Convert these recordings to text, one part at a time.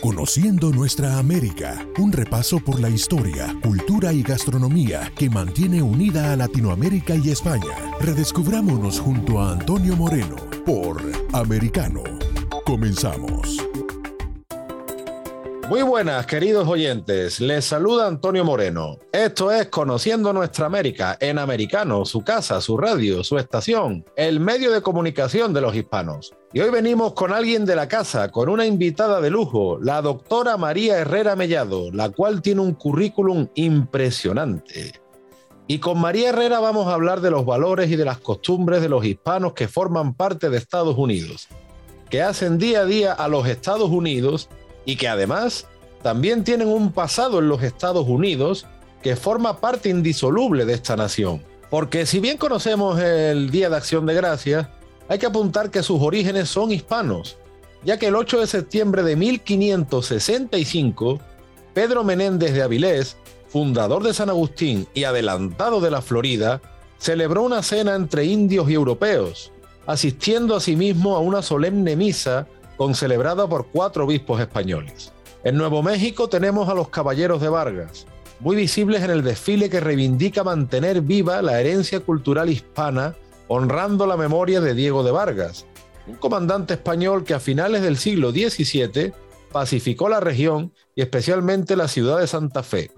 Conociendo nuestra América, un repaso por la historia, cultura y gastronomía que mantiene unida a Latinoamérica y España. Redescubrámonos junto a Antonio Moreno por Americano. Comenzamos. Muy buenas, queridos oyentes. Les saluda Antonio Moreno. Esto es Conociendo Nuestra América en Americano, su casa, su radio, su estación, el medio de comunicación de los hispanos. Y hoy venimos con alguien de la casa, con una invitada de lujo, la doctora María Herrera Mellado, la cual tiene un currículum impresionante. Y con María Herrera vamos a hablar de los valores y de las costumbres de los hispanos que forman parte de Estados Unidos, que hacen día a día a los Estados Unidos y que además también tienen un pasado en los Estados Unidos que forma parte indisoluble de esta nación. Porque si bien conocemos el Día de Acción de Gracias, hay que apuntar que sus orígenes son hispanos, ya que el 8 de septiembre de 1565, Pedro Menéndez de Avilés, fundador de San Agustín y adelantado de la Florida, celebró una cena entre indios y europeos, asistiendo asimismo a una solemne misa concelebrada por cuatro obispos españoles. En Nuevo México tenemos a los Caballeros de Vargas, muy visibles en el desfile que reivindica mantener viva la herencia cultural hispana, honrando la memoria de Diego de Vargas, un comandante español que a finales del siglo XVII pacificó la región y especialmente la ciudad de Santa Fe,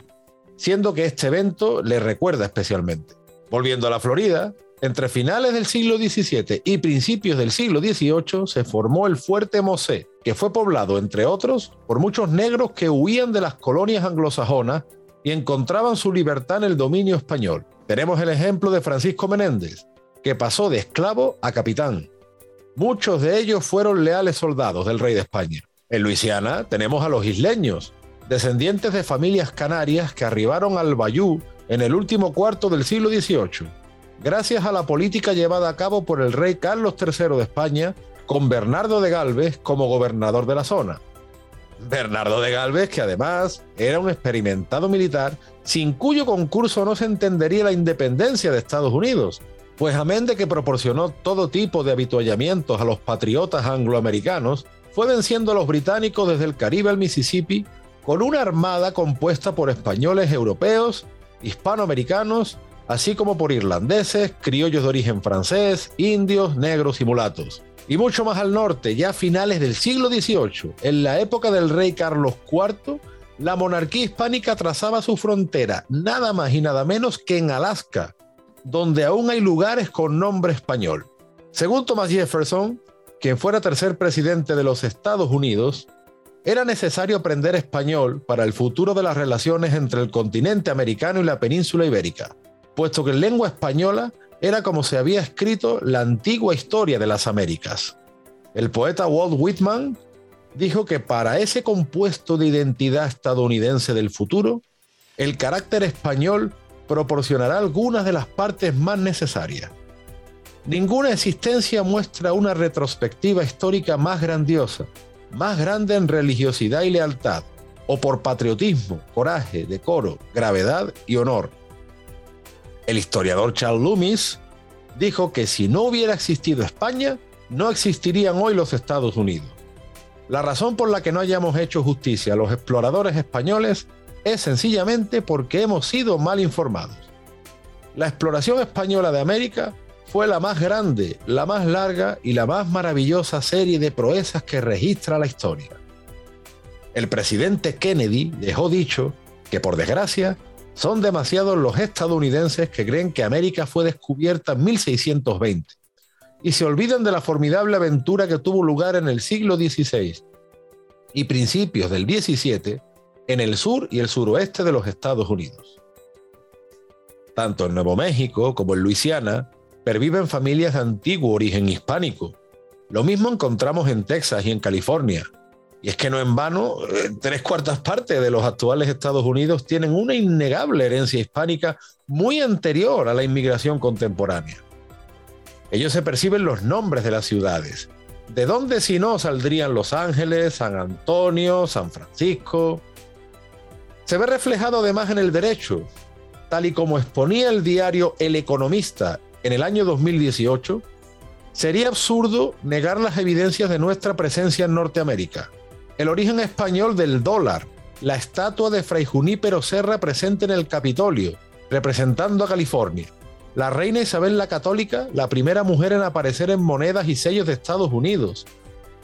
siendo que este evento le recuerda especialmente. Volviendo a la Florida, entre finales del siglo XVII y principios del siglo XVIII se formó el Fuerte Mosé, que fue poblado, entre otros, por muchos negros que huían de las colonias anglosajonas y encontraban su libertad en el dominio español. Tenemos el ejemplo de Francisco Menéndez, que pasó de esclavo a capitán. Muchos de ellos fueron leales soldados del rey de España. En Luisiana tenemos a los isleños, descendientes de familias canarias que arribaron al Bayú en el último cuarto del siglo XVIII gracias a la política llevada a cabo por el rey Carlos III de España con Bernardo de Galvez como gobernador de la zona. Bernardo de Galvez, que además era un experimentado militar, sin cuyo concurso no se entendería la independencia de Estados Unidos, pues amén de que proporcionó todo tipo de habituallamientos a los patriotas angloamericanos, fue venciendo a los británicos desde el Caribe al Mississippi con una armada compuesta por españoles europeos, hispanoamericanos así como por irlandeses, criollos de origen francés, indios, negros y mulatos. Y mucho más al norte, ya a finales del siglo XVIII, en la época del rey Carlos IV, la monarquía hispánica trazaba su frontera nada más y nada menos que en Alaska, donde aún hay lugares con nombre español. Según Thomas Jefferson, quien fuera tercer presidente de los Estados Unidos, era necesario aprender español para el futuro de las relaciones entre el continente americano y la península ibérica puesto que en lengua española era como se había escrito la antigua historia de las Américas. El poeta Walt Whitman dijo que para ese compuesto de identidad estadounidense del futuro, el carácter español proporcionará algunas de las partes más necesarias. Ninguna existencia muestra una retrospectiva histórica más grandiosa, más grande en religiosidad y lealtad, o por patriotismo, coraje, decoro, gravedad y honor, el historiador Charles Loomis dijo que si no hubiera existido España, no existirían hoy los Estados Unidos. La razón por la que no hayamos hecho justicia a los exploradores españoles es sencillamente porque hemos sido mal informados. La exploración española de América fue la más grande, la más larga y la más maravillosa serie de proezas que registra la historia. El presidente Kennedy dejó dicho que por desgracia son demasiados los estadounidenses que creen que América fue descubierta en 1620 y se olvidan de la formidable aventura que tuvo lugar en el siglo XVI y principios del XVII en el sur y el suroeste de los Estados Unidos. Tanto en Nuevo México como en Luisiana perviven familias de antiguo origen hispánico. Lo mismo encontramos en Texas y en California, y es que no en vano, eh, tres cuartas partes de los actuales Estados Unidos tienen una innegable herencia hispánica muy anterior a la inmigración contemporánea. Ellos se perciben los nombres de las ciudades. ¿De dónde si no saldrían Los Ángeles, San Antonio, San Francisco? Se ve reflejado además en el derecho, tal y como exponía el diario El Economista en el año 2018, sería absurdo negar las evidencias de nuestra presencia en Norteamérica el origen español del dólar, la estatua de Fray Junípero Serra presente en el Capitolio, representando a California, la reina Isabel la Católica, la primera mujer en aparecer en monedas y sellos de Estados Unidos,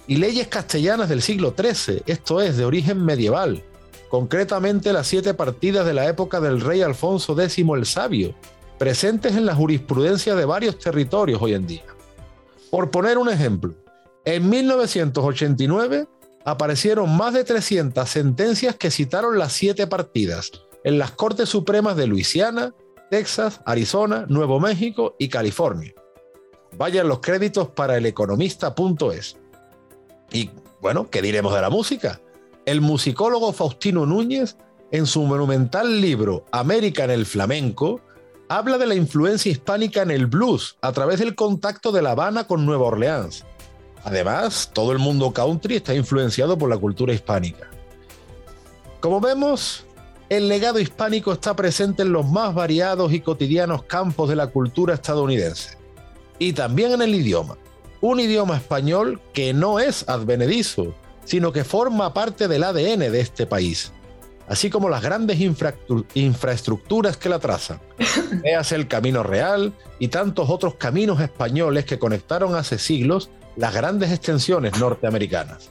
y leyes castellanas del siglo XIII, esto es, de origen medieval, concretamente las siete partidas de la época del rey Alfonso X el Sabio, presentes en la jurisprudencia de varios territorios hoy en día. Por poner un ejemplo, en 1989 aparecieron más de 300 sentencias que citaron las siete partidas en las Cortes Supremas de Luisiana, Texas, Arizona, Nuevo México y California. Vayan los créditos para el economista.es. Y bueno, ¿qué diremos de la música? El musicólogo Faustino Núñez, en su monumental libro América en el Flamenco, habla de la influencia hispánica en el blues a través del contacto de La Habana con Nueva Orleans Además, todo el mundo country está influenciado por la cultura hispánica. Como vemos, el legado hispánico está presente en los más variados y cotidianos campos de la cultura estadounidense. Y también en el idioma. Un idioma español que no es advenedizo, sino que forma parte del ADN de este país, así como las grandes infraestructuras que la trazan. Veas el Camino Real y tantos otros caminos españoles que conectaron hace siglos las grandes extensiones norteamericanas.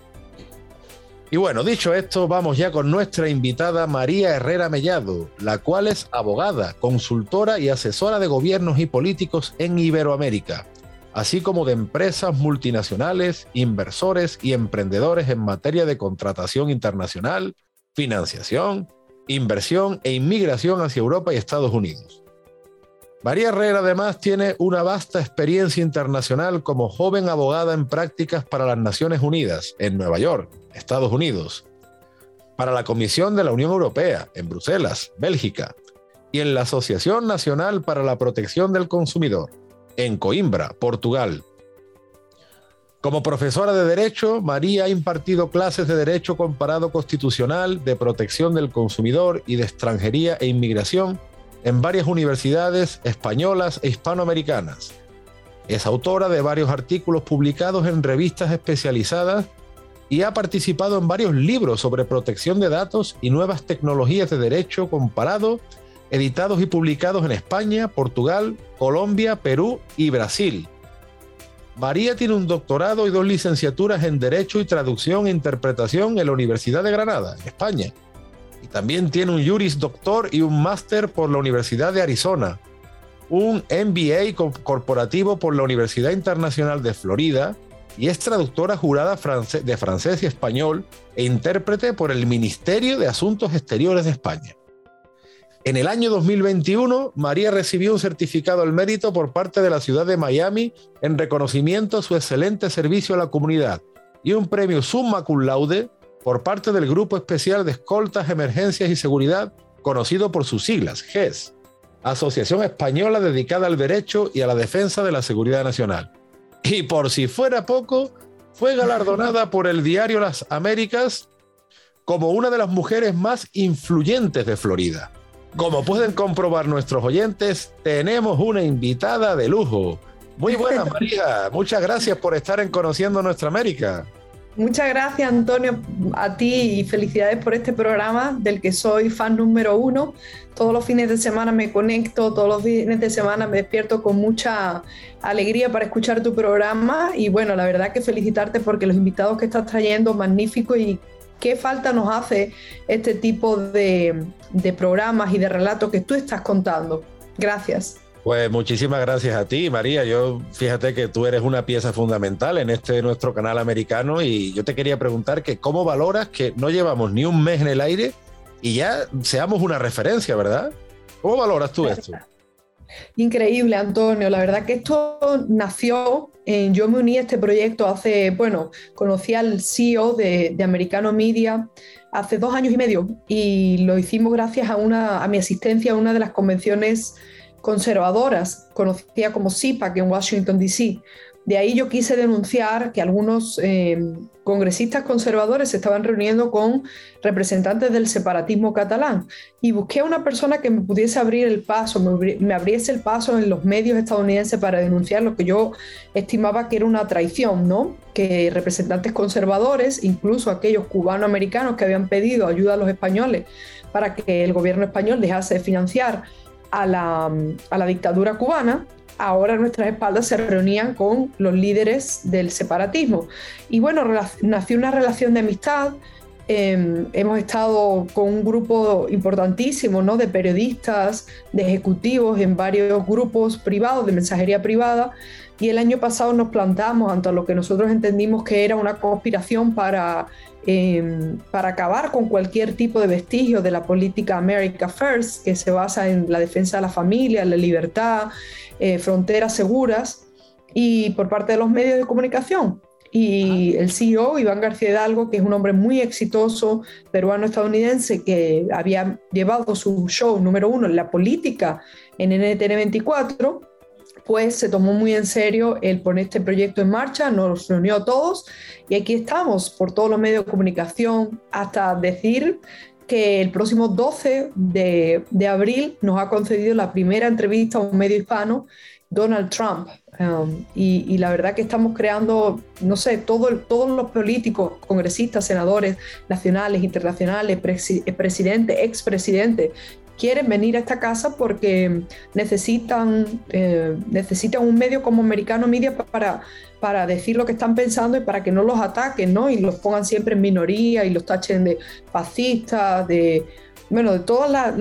Y bueno, dicho esto, vamos ya con nuestra invitada María Herrera Mellado, la cual es abogada, consultora y asesora de gobiernos y políticos en Iberoamérica, así como de empresas multinacionales, inversores y emprendedores en materia de contratación internacional, financiación, inversión e inmigración hacia Europa y Estados Unidos. María Herrera además tiene una vasta experiencia internacional como joven abogada en prácticas para las Naciones Unidas en Nueva York, Estados Unidos, para la Comisión de la Unión Europea en Bruselas, Bélgica, y en la Asociación Nacional para la Protección del Consumidor en Coimbra, Portugal. Como profesora de Derecho, María ha impartido clases de Derecho Comparado Constitucional, de Protección del Consumidor y de Extranjería e Inmigración en varias universidades españolas e hispanoamericanas. Es autora de varios artículos publicados en revistas especializadas y ha participado en varios libros sobre protección de datos y nuevas tecnologías de derecho comparado, editados y publicados en España, Portugal, Colombia, Perú y Brasil. María tiene un doctorado y dos licenciaturas en Derecho y Traducción e Interpretación en la Universidad de Granada, España también tiene un Juris Doctor y un Máster por la Universidad de Arizona, un MBA corporativo por la Universidad Internacional de Florida y es traductora jurada de francés y español e intérprete por el Ministerio de Asuntos Exteriores de España. En el año 2021, María recibió un certificado al mérito por parte de la ciudad de Miami en reconocimiento a su excelente servicio a la comunidad y un premio Summa Cum Laude por parte del Grupo Especial de Escoltas, Emergencias y Seguridad, conocido por sus siglas, GES, Asociación Española dedicada al derecho y a la defensa de la seguridad nacional. Y por si fuera poco, fue galardonada por el diario Las Américas como una de las mujeres más influyentes de Florida. Como pueden comprobar nuestros oyentes, tenemos una invitada de lujo. Muy buena, María. Muchas gracias por estar en Conociendo Nuestra América. Muchas gracias, Antonio, a ti y felicidades por este programa del que soy fan número uno. Todos los fines de semana me conecto, todos los fines de semana me despierto con mucha alegría para escuchar tu programa y bueno, la verdad que felicitarte porque los invitados que estás trayendo, magníficos y qué falta nos hace este tipo de, de programas y de relatos que tú estás contando. Gracias. Pues muchísimas gracias a ti, María. Yo fíjate que tú eres una pieza fundamental en este nuestro canal americano y yo te quería preguntar que cómo valoras que no llevamos ni un mes en el aire y ya seamos una referencia, ¿verdad? ¿Cómo valoras tú esto? Increíble, Antonio. La verdad que esto nació, en, yo me uní a este proyecto hace, bueno, conocí al CEO de, de Americano Media hace dos años y medio y lo hicimos gracias a, una, a mi asistencia a una de las convenciones conservadoras, conocida como CIPAC en Washington, D.C., De ahí yo quise denunciar que algunos eh, congresistas conservadores se estaban reuniendo con representantes del separatismo catalán y busqué a una persona que me pudiese abrir el paso, me, abriese el paso en los medios estadounidenses para denunciar lo que yo estimaba que era una traición, ¿no? Que representantes conservadores, incluso aquellos cubanoamericanos que habían pedido ayuda a los españoles para que el gobierno español dejase de financiar a la, a la dictadura cubana, ahora nuestras espaldas se reunían con los líderes del separatismo. Y bueno, nació una relación de amistad. Em, hemos estado con un grupo importantísimo ¿no? de periodistas, de ejecutivos en varios grupos privados, de mensajería privada, y el año pasado nos plantamos ante lo que nosotros entendimos que era una conspiración para, em, para acabar con cualquier tipo de vestigio de la política America First, que se basa en la defensa de la familia, la libertad, eh, fronteras seguras, y por parte de los medios de comunicación. Y el CEO, Iván García Hidalgo, que es un hombre muy exitoso, peruano-estadounidense, que había llevado su show número uno en la política en NTN 24, pues se tomó muy en serio el poner este proyecto en marcha, nos reunió a todos y aquí estamos por todos los medios de comunicación hasta decir que el próximo 12 de, abril nos ha concedido la primera entrevista a un medio hispano, Donald Trump. Um, y, la verdad que estamos creando, no sé, todo, todos los políticos, congresistas, senadores nacionales, internacionales, presidentes, expresidentes, quieren venir a esta casa porque necesitan, eh, necesitan un medio como Americano Media para, para decir lo que están pensando y para que no los ataquen, ¿no? Y los pongan siempre en minoría y los tachen de fascistas, de... Bueno, de todas las...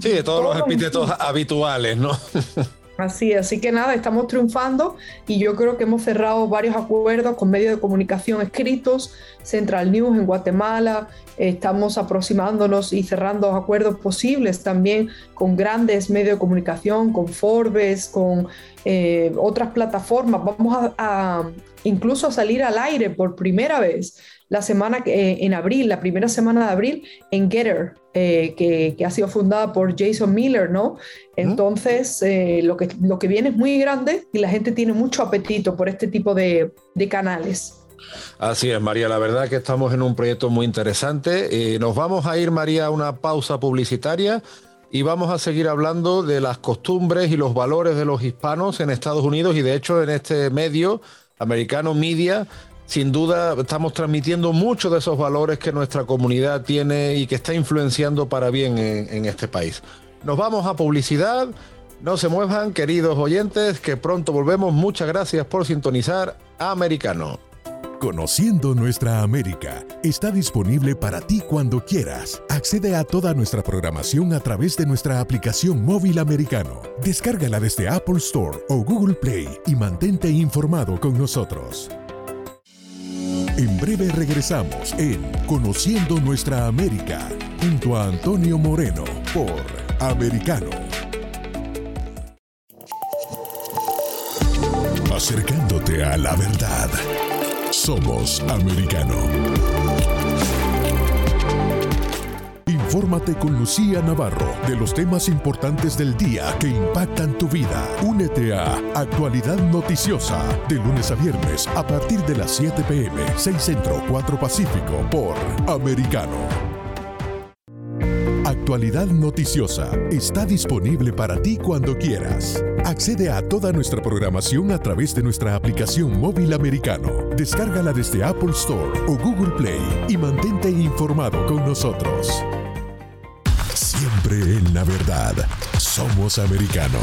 sí, de todos, los epítetos habituales, ¿no? Así, así que nada, estamos triunfando y yo creo que hemos cerrado varios acuerdos con medios de comunicación escritos, Central News en Guatemala, estamos aproximándonos y cerrando acuerdos posibles también con grandes medios de comunicación, con Forbes, con eh, otras plataformas. Vamos a, incluso a salir al aire por primera vez la semana eh, en abril, la primera semana de abril en Getter, eh, que, ha sido fundada por Jason Miller, ¿no? Entonces, lo, que, lo que viene es muy grande y la gente tiene mucho apetito por este tipo de, de canales. Así es, María. La verdad que estamos en un proyecto muy interesante. Eh, nos vamos a ir, María, a una pausa publicitaria y vamos a seguir hablando de las costumbres y los valores de los hispanos en Estados Unidos y de hecho en este medio, Americano Media, sin duda estamos transmitiendo muchos de esos valores que nuestra comunidad tiene y que está influenciando para bien en, este país. Nos vamos a publicidad. No se muevan, queridos oyentes, que pronto volvemos. Muchas gracias por sintonizar Americano. Conociendo nuestra América está disponible para ti cuando quieras. Accede a toda nuestra programación a través de nuestra aplicación móvil americano. Descárgala desde Apple Store o Google Play y mantente informado con nosotros. En breve regresamos en Conociendo nuestra América junto a Antonio Moreno por Americano. Acercándote a la verdad. Somos americano. Infórmate con Lucía Navarro de los temas importantes del día que impactan tu vida. Únete a Actualidad Noticiosa de lunes a viernes a partir de las 7 pm, 6 Centro, 4 Pacífico por Americano. Actualidad Noticiosa está disponible para ti cuando quieras. Accede a toda nuestra programación a través de nuestra aplicación móvil americano. Descárgala desde Apple Store o Google Play y mantente informado con nosotros. En la verdad. Somos americano.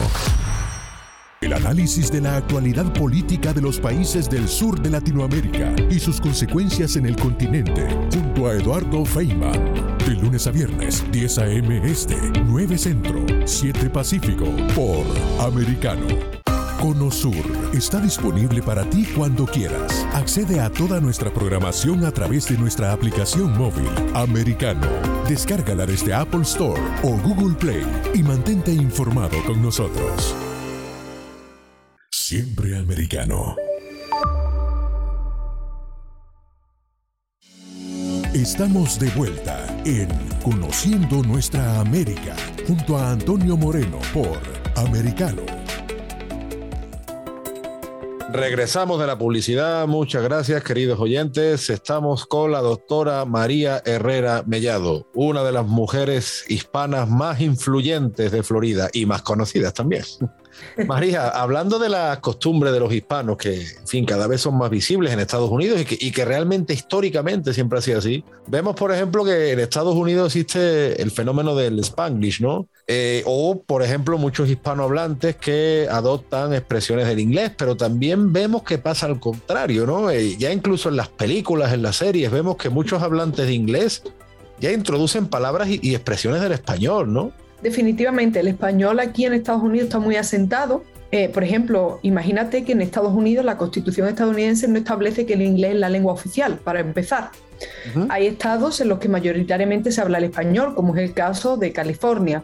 El análisis de la actualidad política de los países del sur de Latinoamérica y sus consecuencias en el continente, junto a Eduardo Feynman. De lunes a viernes, 10 a.m. Este, 9 Centro, 7 Pacífico, por Americano. Conosur está disponible para ti cuando quieras. Accede a toda nuestra programación a través de nuestra aplicación móvil Americano. Descárgala desde Apple Store o Google Play y mantente informado con nosotros. Siempre americano. Estamos de vuelta en Conociendo Nuestra América junto a Antonio Moreno por Americano. Regresamos de la publicidad. Muchas gracias, queridos oyentes. Estamos con la doctora María Herrera Mellado, una de las mujeres hispanas más influyentes de Florida y más conocidas también. María, hablando de las costumbres de los hispanos, que, en fin, cada vez son más visibles en Estados Unidos y que, realmente históricamente siempre ha sido así, vemos, por ejemplo, que en Estados Unidos existe el fenómeno del Spanglish, ¿no? Eh, o, por ejemplo, muchos hispanohablantes que adoptan expresiones del inglés, pero también vemos que pasa al contrario, ¿no? Eh, ya incluso en las películas, en las series, vemos que muchos hablantes de inglés ya introducen palabras y expresiones del español, ¿no? Definitivamente el español aquí en Estados Unidos está muy asentado. Eh, por ejemplo, imagínate que en Estados Unidos la constitución estadounidense no establece que el inglés es la lengua oficial, para empezar. Hay estados en los que mayoritariamente se habla el español, como es el caso de California.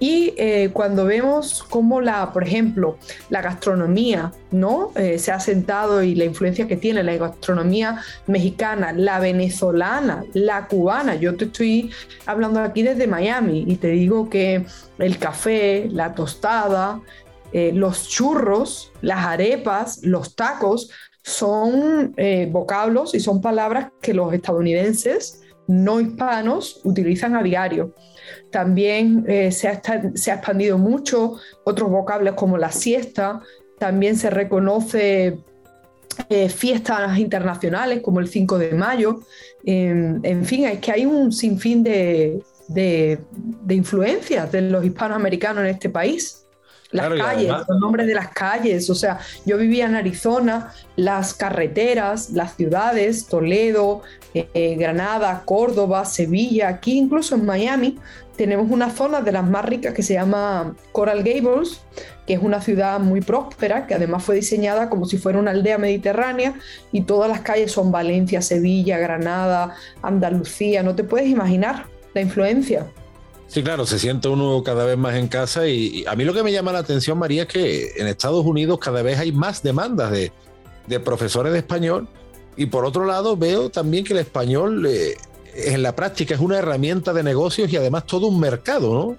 Y eh, cuando vemos cómo la, por ejemplo, la gastronomía, ¿no? Eh, se ha sentado y la influencia que tiene la gastronomía mexicana, la venezolana, la cubana. Yo te estoy hablando aquí desde Miami y te digo que el café, la tostada, eh, los churros, las arepas, los tacos son vocablos y son palabras que los estadounidenses no hispanos utilizan a diario. También eh, se, ha, expandido mucho otros vocables como la siesta, también se reconoce eh, fiestas internacionales como el 5 de mayo. en fin, es que hay un sinfín de, de, de influencias de los hispanoamericanos en este país. Las calles, los nombres de las calles. O sea, yo vivía en Arizona, las carreteras, las ciudades, Toledo, eh, Granada, Córdoba, Sevilla, aquí incluso en Miami, tenemos una zona de las más ricas que se llama Coral Gables, que es una ciudad muy próspera, que además fue diseñada como si fuera una aldea mediterránea y todas las calles son Valencia, Sevilla, Granada, Andalucía, no te puedes imaginar la influencia. Sí, claro, se siente uno cada vez más en casa y, a mí lo que me llama la atención, María, es que en Estados Unidos cada vez hay más demandas de, profesores de español y por otro lado veo también que el español eh, en la práctica es una herramienta de negocios y además todo un mercado, ¿no?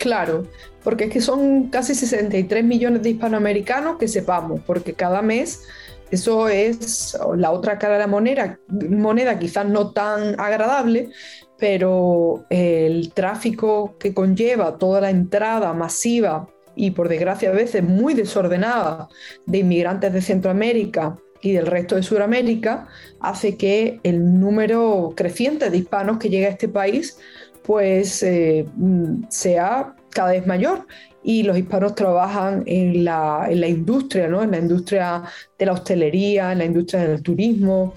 Claro, porque es que son casi 63 millones de hispanoamericanos que sepamos, porque cada mes eso es la otra cara de la moneda, moneda quizás no tan agradable, pero el tráfico que conlleva toda la entrada masiva y por desgracia a veces muy desordenada de inmigrantes de Centroamérica y del resto de Sudamérica hace que el número creciente de hispanos que llega a este país pues eh, sea cada vez mayor y los hispanos trabajan en la, en la industria, ¿no? en la industria de la hostelería, en la industria del turismo,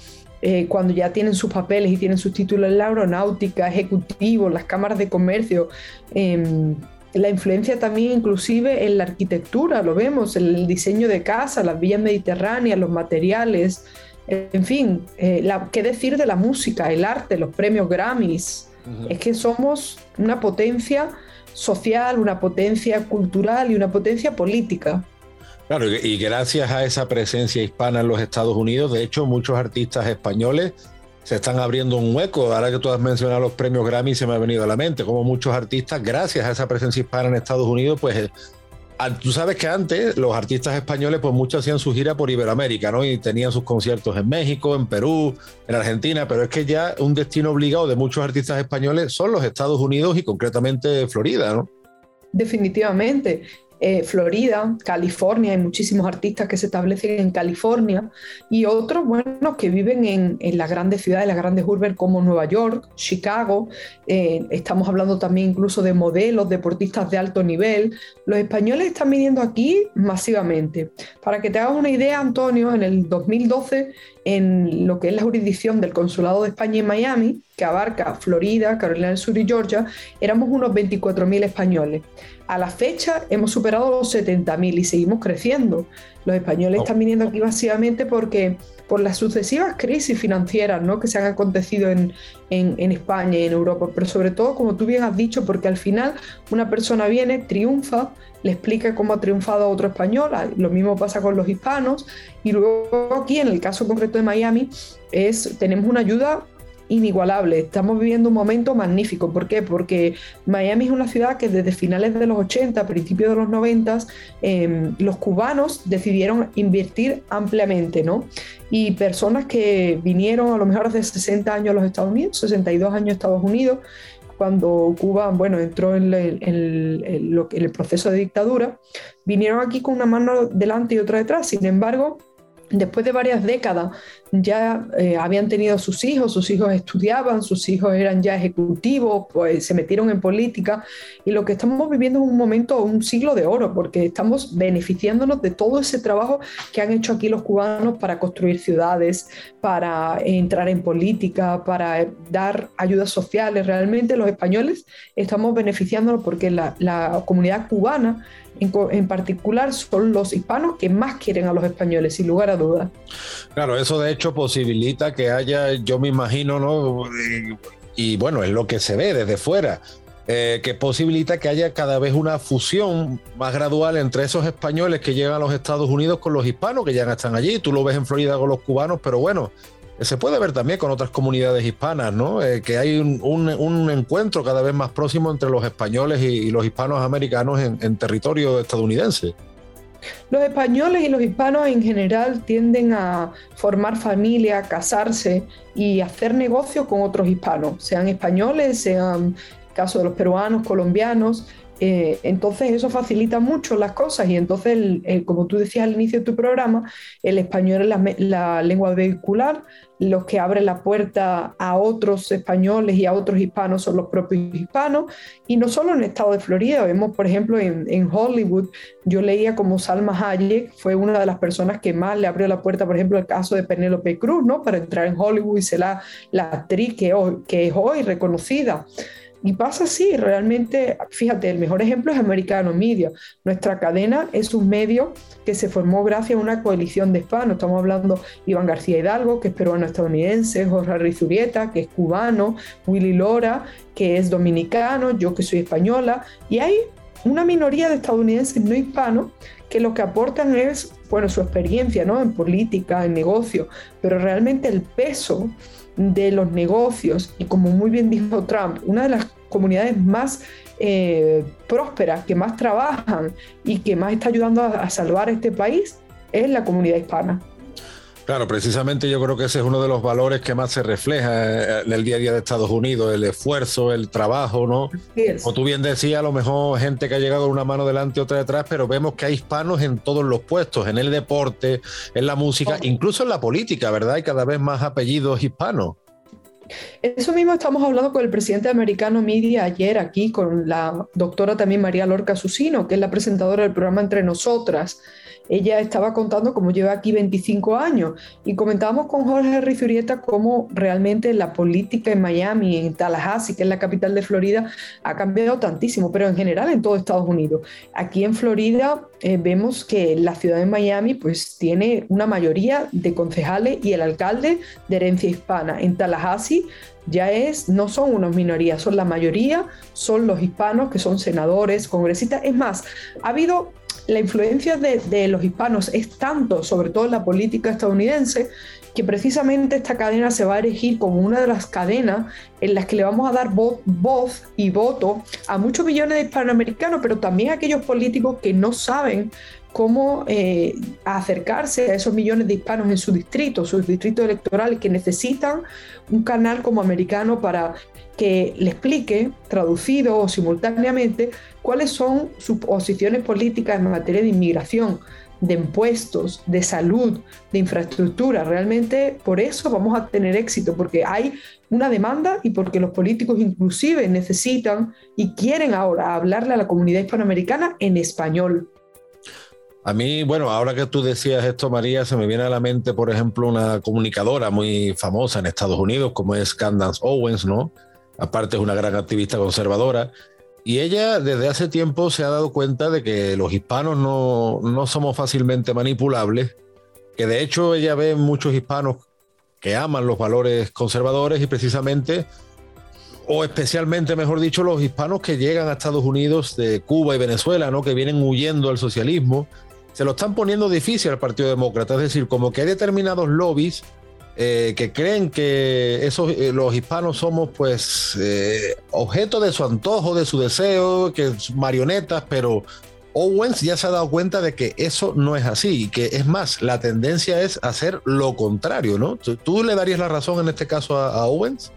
eh, cuando ya tienen sus papeles y tienen sus títulos en la aeronáutica, ejecutivos, las cámaras de comercio, em, la influencia también inclusive en la arquitectura, lo vemos, el diseño de casas, las villas mediterráneas, los materiales, en fin, eh, qué decir de la música, el arte, los premios Grammys. Es que somos una potencia social, una potencia cultural y una potencia política. Claro, y gracias a esa presencia hispana en los Estados Unidos, de hecho, muchos artistas españoles se están abriendo un hueco. Ahora que tú has mencionado los premios Grammy, se me ha venido a la mente, como muchos artistas, gracias a esa presencia hispana en Estados Unidos, pues eh, tú sabes que antes los artistas españoles, pues muchos hacían su gira por Iberoamérica, ¿no? Y tenían sus conciertos en México, en Perú, en Argentina, pero es que ya un destino obligado de muchos artistas españoles son los Estados Unidos y concretamente Florida, ¿no? Definitivamente. Eh, Florida, California, hay muchísimos artistas que se establecen en California y otros, bueno, que viven en, las grandes ciudades, las grandes urbes como Nueva York, Chicago. Eh, estamos hablando también incluso de modelos, deportistas de alto nivel. Los españoles están viniendo aquí masivamente. Para que te hagas una idea, Antonio, en el 2012 en lo que es la jurisdicción del Consulado de España en Miami, que abarca Florida, Carolina del Sur y Georgia, éramos unos 24.000 españoles. A la fecha hemos superado los 70.000 y seguimos creciendo. Los españoles están viniendo aquí masivamente porque por las sucesivas crisis financieras ¿no? que se han acontecido en, en, España y en Europa, pero sobre todo, como tú bien has dicho, porque al final una persona viene, triunfa, le explica cómo ha triunfado a otro español, lo mismo pasa con los hispanos, y luego aquí, en el caso concreto de Miami, es, tenemos una ayuda inigualable. Estamos viviendo un momento magnífico. ¿Por qué? Porque Miami es una ciudad que desde finales de los 80, principios de los 90, em, los cubanos decidieron invertir ampliamente, ¿no? Y personas que vinieron a lo mejor hace 60 años a los Estados Unidos, 62 años a Estados Unidos, cuando Cuba bueno, entró en el proceso de dictadura, vinieron aquí con una mano delante y otra detrás. Sin embargo, después de varias décadas ya eh, habían tenido sus hijos, sus hijos estudiaban, sus hijos eran ya ejecutivos, pues se metieron en política y lo que estamos viviendo es un momento, un siglo de oro, porque estamos beneficiándonos de todo ese trabajo que han hecho aquí los cubanos para construir ciudades, para entrar en política, para dar ayudas sociales. Realmente los españoles estamos beneficiándonos porque la, la comunidad cubana en, particular son los hispanos que más quieren a los españoles, sin lugar a dudas. Claro, eso de hecho posibilita que haya, yo me imagino, ¿no? Y, bueno, es lo que se ve desde fuera. Eh, que posibilita que haya cada vez una fusión más gradual entre esos españoles que llegan a los Estados Unidos con los hispanos que ya están allí. Tú lo ves en Florida con los cubanos, pero bueno, se puede ver también con otras comunidades hispanas, ¿no? Eh, que hay un, encuentro cada vez más próximo entre los españoles y, los hispanos americanos en, territorio estadounidense. Los españoles y los hispanos en general tienden a formar familia, casarse y hacer negocios con otros hispanos, sean españoles, sean caso de los peruanos, colombianos, eh, entonces eso facilita mucho las cosas y entonces, como tú decías al inicio de tu programa, el español es la, lengua vehicular, los que abren la puerta a otros españoles y a otros hispanos son los propios hispanos y no solo en el estado de Florida, vemos por ejemplo en, Hollywood, yo leía como Salma Hayek fue una de las personas que más le abrió la puerta, por ejemplo, el caso de Penélope Cruz, ¿no? Para entrar en Hollywood y ser la, la actriz que, que es hoy reconocida. Y pasa así, realmente, fíjate, el mejor ejemplo es Americano Media. Nuestra cadena es un medio que se formó gracias a una coalición de hispanos. Estamos hablando Iván García Hidalgo, que es peruano-estadounidense, Jorge Rizurieta, que es cubano, Willy Lora, que es dominicano, yo que soy española, y hay una minoría de estadounidenses no hispanos que lo que aportan es, bueno, su experiencia, ¿no? En política, en negocio, pero realmente el peso de los negocios y como muy bien dijo Trump, una de las comunidades más eh, prósperas, que más trabajan y que más está ayudando a, salvar este país es la comunidad hispana. Claro, precisamente yo creo que ese es uno de los valores que más se refleja en el día a día de Estados Unidos, el esfuerzo, el trabajo, ¿no? Como tú bien decías, a lo mejor gente que ha llegado una mano delante y otra detrás, pero vemos que hay hispanos en todos los puestos, en el deporte, en la música, incluso en la política, ¿verdad? Hay cada vez más apellidos hispanos. Eso mismo estamos hablando con el presidente americano Media ayer aquí, con la doctora también María Lorca Susino, que es la presentadora del programa Entre Nosotras ella estaba contando cómo lleva aquí 25 años y comentábamos con Jorge Rizurieta cómo realmente la política en Miami, en Tallahassee, que es la capital de Florida, ha cambiado tantísimo, pero en general en todo Estados Unidos. Aquí en Florida eh, vemos que la ciudad de Miami pues tiene una mayoría de concejales y el alcalde de herencia hispana. En Tallahassee ya es, no son unas minorías, son la mayoría, son los hispanos que son senadores, congresistas. Es más, ha habido la influencia de, los hispanos es tanto, sobre todo en la política estadounidense, que precisamente esta cadena se va a erigir como una de las cadenas en las que le vamos a dar voz y voto a muchos millones de hispanoamericanos, pero también a aquellos políticos que no saben cómo eh, acercarse a esos millones de hispanos en su distrito, sus distritos electorales, que necesitan un canal como americano para que le explique, traducido o simultáneamente, cuáles son sus posiciones políticas en materia de inmigración, de impuestos, de salud, de infraestructura. Realmente por eso vamos a tener éxito, porque hay una demanda y porque los políticos inclusive necesitan y quieren ahora hablarle a la comunidad hispanoamericana en español. A mí, bueno, ahora que tú decías esto, María, se me viene a la mente, por ejemplo, una comunicadora muy famosa en Estados Unidos, como es Candace Owens, ¿no? Aparte es una gran activista conservadora. Y ella desde hace tiempo se ha dado cuenta de que los hispanos no, no somos fácilmente manipulables, que de hecho ella ve muchos hispanos que aman los valores conservadores y precisamente, o especialmente, mejor dicho, los hispanos que llegan a Estados Unidos de Cuba y Venezuela, ¿no? que vienen huyendo al socialismo se lo están poniendo difícil al Partido Demócrata. Es decir, como que hay determinados lobbies eh, que creen que esos, eh, los hispanos somos pues eh, objeto de su antojo, de su deseo, que marionetas, pero Owens ya se ha dado cuenta de que eso no es así y que es más, la tendencia es hacer lo contrario, ¿no? ¿Tú le darías la razón en este caso a, Owens?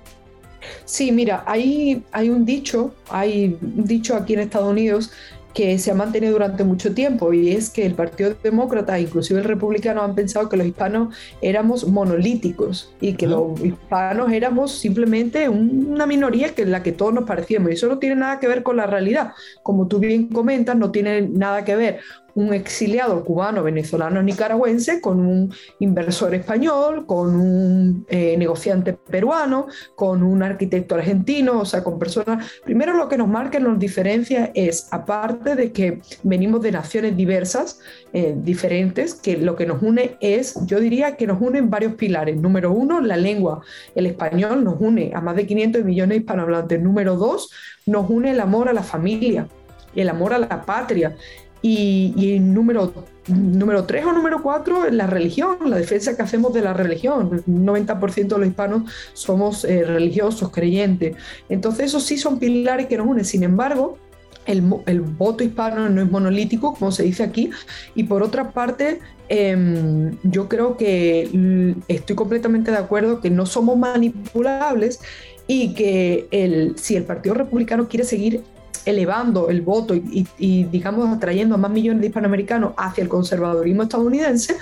Sí, mira, hay, hay un dicho, hay un dicho aquí en Estados Unidos que se ha mantenido durante mucho tiempo y es que el Partido Demócrata, inclusive el Republicano, han pensado que los hispanos éramos monolíticos y que los hispanos éramos simplemente una minoría que en la que todos nos parecíamos. Y eso no tiene nada que ver con la realidad. Como tú bien comentas, no tiene nada que ver un exiliado cubano, venezolano, nicaragüense, con un inversor español, con un eh, negociante peruano, con un arquitecto argentino, o sea, con personas... Primero lo que nos marca y nos diferencia es, aparte de que venimos de naciones diversas, eh, diferentes, que lo que nos une es, yo diría que nos unen varios pilares. Número uno, la lengua. El español nos une a más de 500 millones de hispanohablantes. Número dos, nos une el amor a la familia el amor a la patria. Y, número, número tres o número cuatro, la religión, la defensa que hacemos de la religión. El 90% de los hispanos somos eh, religiosos, creyentes. Entonces, esos sí son pilares que nos unen. Sin embargo, el, el, voto hispano no es monolítico, como se dice aquí, y por otra parte, em, yo creo que estoy completamente de acuerdo que no somos manipulables y que el, si el Partido Republicano quiere seguir elevando el voto y, digamos, atrayendo a más millones de hispanoamericanos hacia el conservadurismo estadounidense,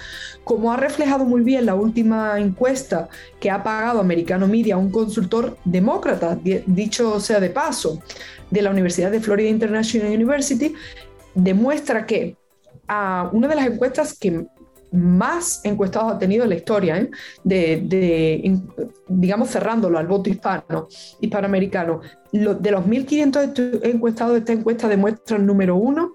como ha reflejado muy bien la última encuesta que ha pagado Americano Media, un consultor demócrata, dicho sea de paso, de la Universidad de Florida International University, demuestra que a una de las encuestas que más encuestados ha tenido en la historia, ¿eh? de, digamos, cerrándolo al voto hispano, hispanoamericano. de los 1.500 encuestados de esta encuesta demuestran, número uno,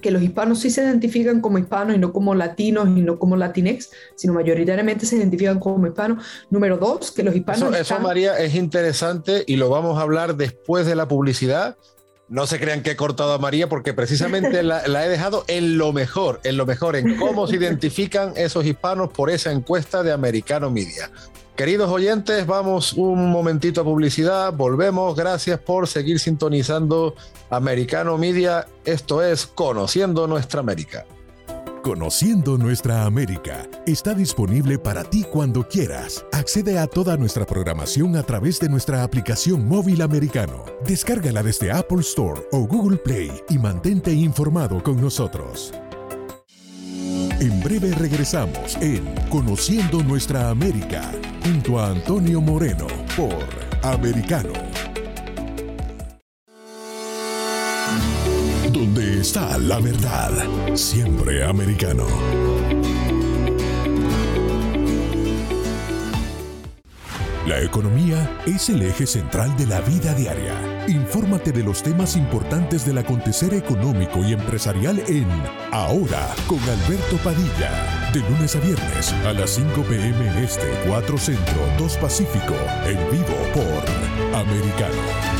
que los hispanos sí se identifican como hispanos y no como latinos y no como latinex, sino mayoritariamente se identifican como hispanos. Número dos, que los hispanos... eso María, es interesante y lo vamos a hablar después de la publicidad no se crean que he cortado a María porque precisamente la, he dejado en lo mejor, en lo mejor, en cómo se identifican esos hispanos por esa encuesta de Americano Media. Queridos oyentes, vamos un momentito a publicidad, volvemos, gracias por seguir sintonizando Americano Media, esto es Conociendo Nuestra América. Conociendo Nuestra América está disponible para ti cuando quieras. Accede a toda nuestra programación a través de nuestra aplicación móvil americano. Descárgala desde Apple Store o Google Play y mantente informado con nosotros. En breve regresamos en Conociendo Nuestra América junto a Antonio Moreno por Americano. Está la verdad, siempre americano. La economía es el eje central de la vida diaria. Infórmate de los temas importantes del acontecer económico y empresarial en Ahora con Alberto Padilla. De lunes a viernes a las 5 pm este, 4 centro, 2 pacífico, en vivo por Americano.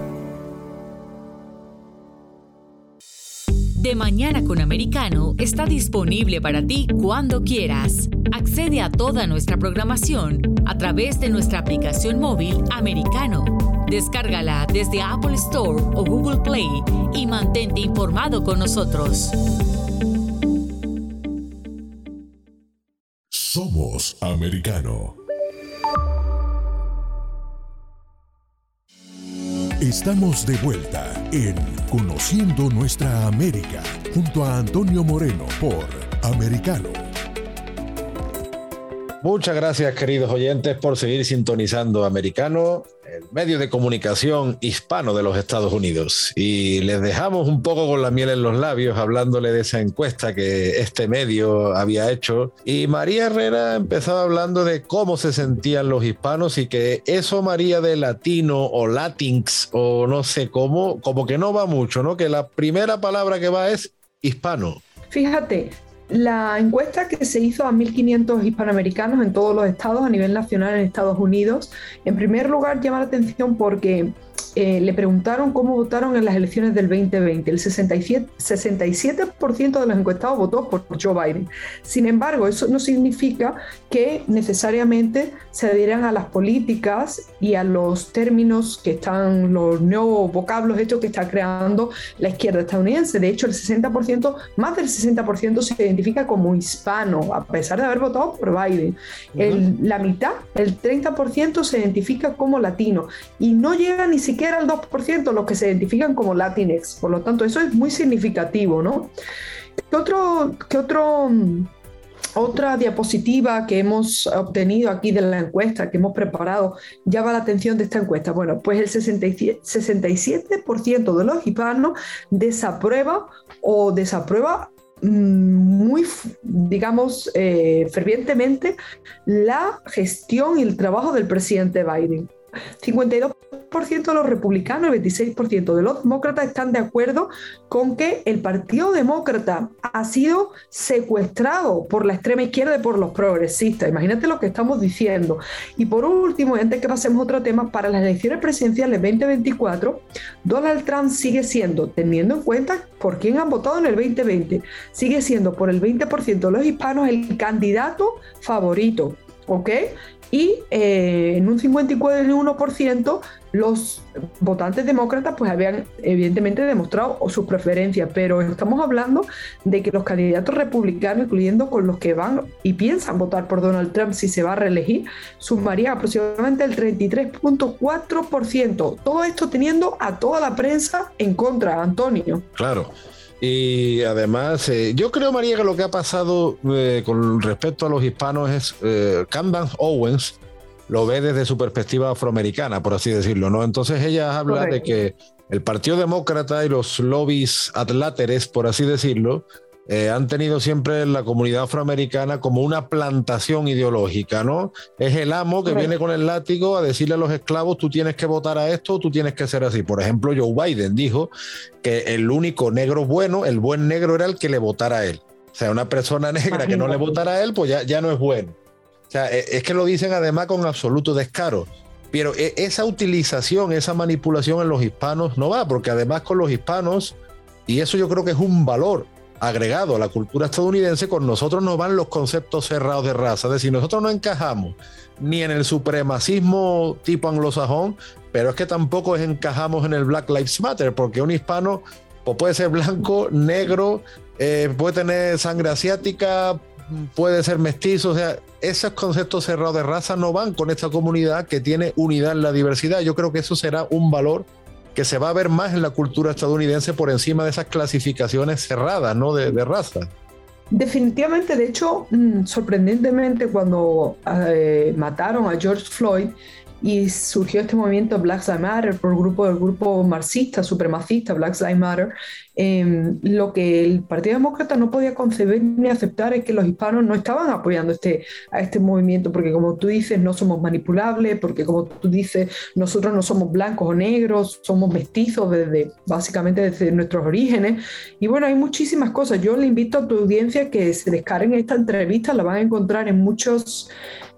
De Mañana con Americano está disponible para ti cuando quieras. Accede a toda nuestra programación a través de nuestra aplicación móvil Americano. Descárgala desde Apple Store o Google Play y mantente informado con nosotros. Somos. Americano. Estamos de vuelta en Conociendo Nuestra América junto a Antonio Moreno por Americano. Muchas gracias queridos oyentes por seguir sintonizando Americano el medio de comunicación hispano de los Estados Unidos. Y les dejamos un poco con la miel en los labios hablándole de esa encuesta que este medio había hecho. Y María Herrera empezaba hablando de cómo se sentían los hispanos y que eso María de latino o latinx o no sé cómo, como que no va mucho, ¿no? Que la primera palabra que va es hispano. Fíjate, la encuesta que se hizo a 1.500 hispanoamericanos en todos los estados a nivel nacional en Estados Unidos, en primer lugar llama la atención porque eh, le preguntaron cómo votaron en las elecciones del 2020. El 67%, 67 de los encuestados votó por Joe Biden. Sin embargo, eso no significa que necesariamente se adhieran a las políticas y a los términos que están, los nuevos vocablos estos que está creando la izquierda estadounidense. De hecho, el 60%, más del 60% se identifica como hispano, a pesar de haber votado por Biden. la mitad, el 30% se identifica como latino y no llega ni siquiera era el 2% los que se identifican como Latinx. Por lo tanto, eso es muy significativo, ¿no? ¿Qué otro, qué otro, mm, otra diapositiva que hemos obtenido aquí de la encuesta, que hemos preparado, llama la atención de esta encuesta? Bueno, pues el 67%, de los hispanos desaprueba o desaprueba muy, digamos, eh, fervientemente la gestión y el trabajo del presidente Biden. 52% de los republicanos y 26% de los demócratas están de acuerdo con que el Partido Demócrata ha sido secuestrado por la extrema izquierda y por los progresistas. Imagínate lo que estamos diciendo. Y por último, antes que pasemos a otro tema, para las elecciones presidenciales 2024, Donald Trump sigue siendo, teniendo en cuenta por quién han votado en el 2020, sigue siendo por el 20% de los hispanos el candidato favorito. ¿ok? Y eh, en un 51% los votantes demócratas pues habían evidentemente demostrado sus preferencias, pero estamos hablando de que los candidatos republicanos, incluyendo con los que van y piensan votar por Donald Trump si se va a reelegir, sumarían aproximadamente el 33.4%. Todo esto teniendo a toda la prensa en contra, Antonio. Claro. Y además, eh, yo creo, María, que lo que ha pasado eh, con respecto a los hispanos es eh, Owens lo ve desde su perspectiva afroamericana, por así decirlo, ¿no? Entonces ella habla de que el Partido Demócrata y los lobbies atláteres, por así decirlo, eh, han tenido siempre la comunidad afroamericana como una plantación ideológica, ¿no? Es el amo que viene con el látigo a decirle a los esclavos, tú tienes que votar a esto, tú tienes que ser así. Por ejemplo, Joe Biden dijo que el único negro bueno, el buen negro era el que le votara a él. O sea, una persona negra que no le votara a él, pues ya, ya no es bueno. O sea, e, es que lo dicen además con absoluto descaro. Pero e, esa utilización, esa manipulación en los hispanos no va, porque además con los hispanos, y eso yo creo que es un valor, agregado a la cultura estadounidense, con nosotros no van los conceptos cerrados de raza. Es decir, nosotros no encajamos ni en el supremacismo tipo anglosajón, pero es que tampoco encajamos en el Black Lives Matter, porque un hispano pues, puede ser blanco, negro, eh, puede tener sangre asiática, puede ser mestizo, o sea, esos conceptos cerrados de raza no van con esta comunidad que tiene unidad en la diversidad. Yo creo que eso será un valor que se va a ver más en la cultura estadounidense por encima de esas clasificaciones cerradas, ¿no? De, raza. Definitivamente, de hecho, mm, sorprendentemente, cuando eh, mataron a George Floyd, y surgió este movimiento Black Lives Matter por el grupo del grupo marxista, supremacista Black Lives Matter. Em, lo que el Partido Demócrata no podía concebir ni aceptar es que los hispanos no estaban apoyando este, a este movimiento, porque como tú dices, no somos manipulables, porque como tú dices, nosotros no somos blancos o negros, somos mestizos desde, básicamente desde nuestros orígenes. Y bueno, hay muchísimas cosas. Yo le invito a tu audiencia que se descarguen esta entrevista, la van a encontrar en muchos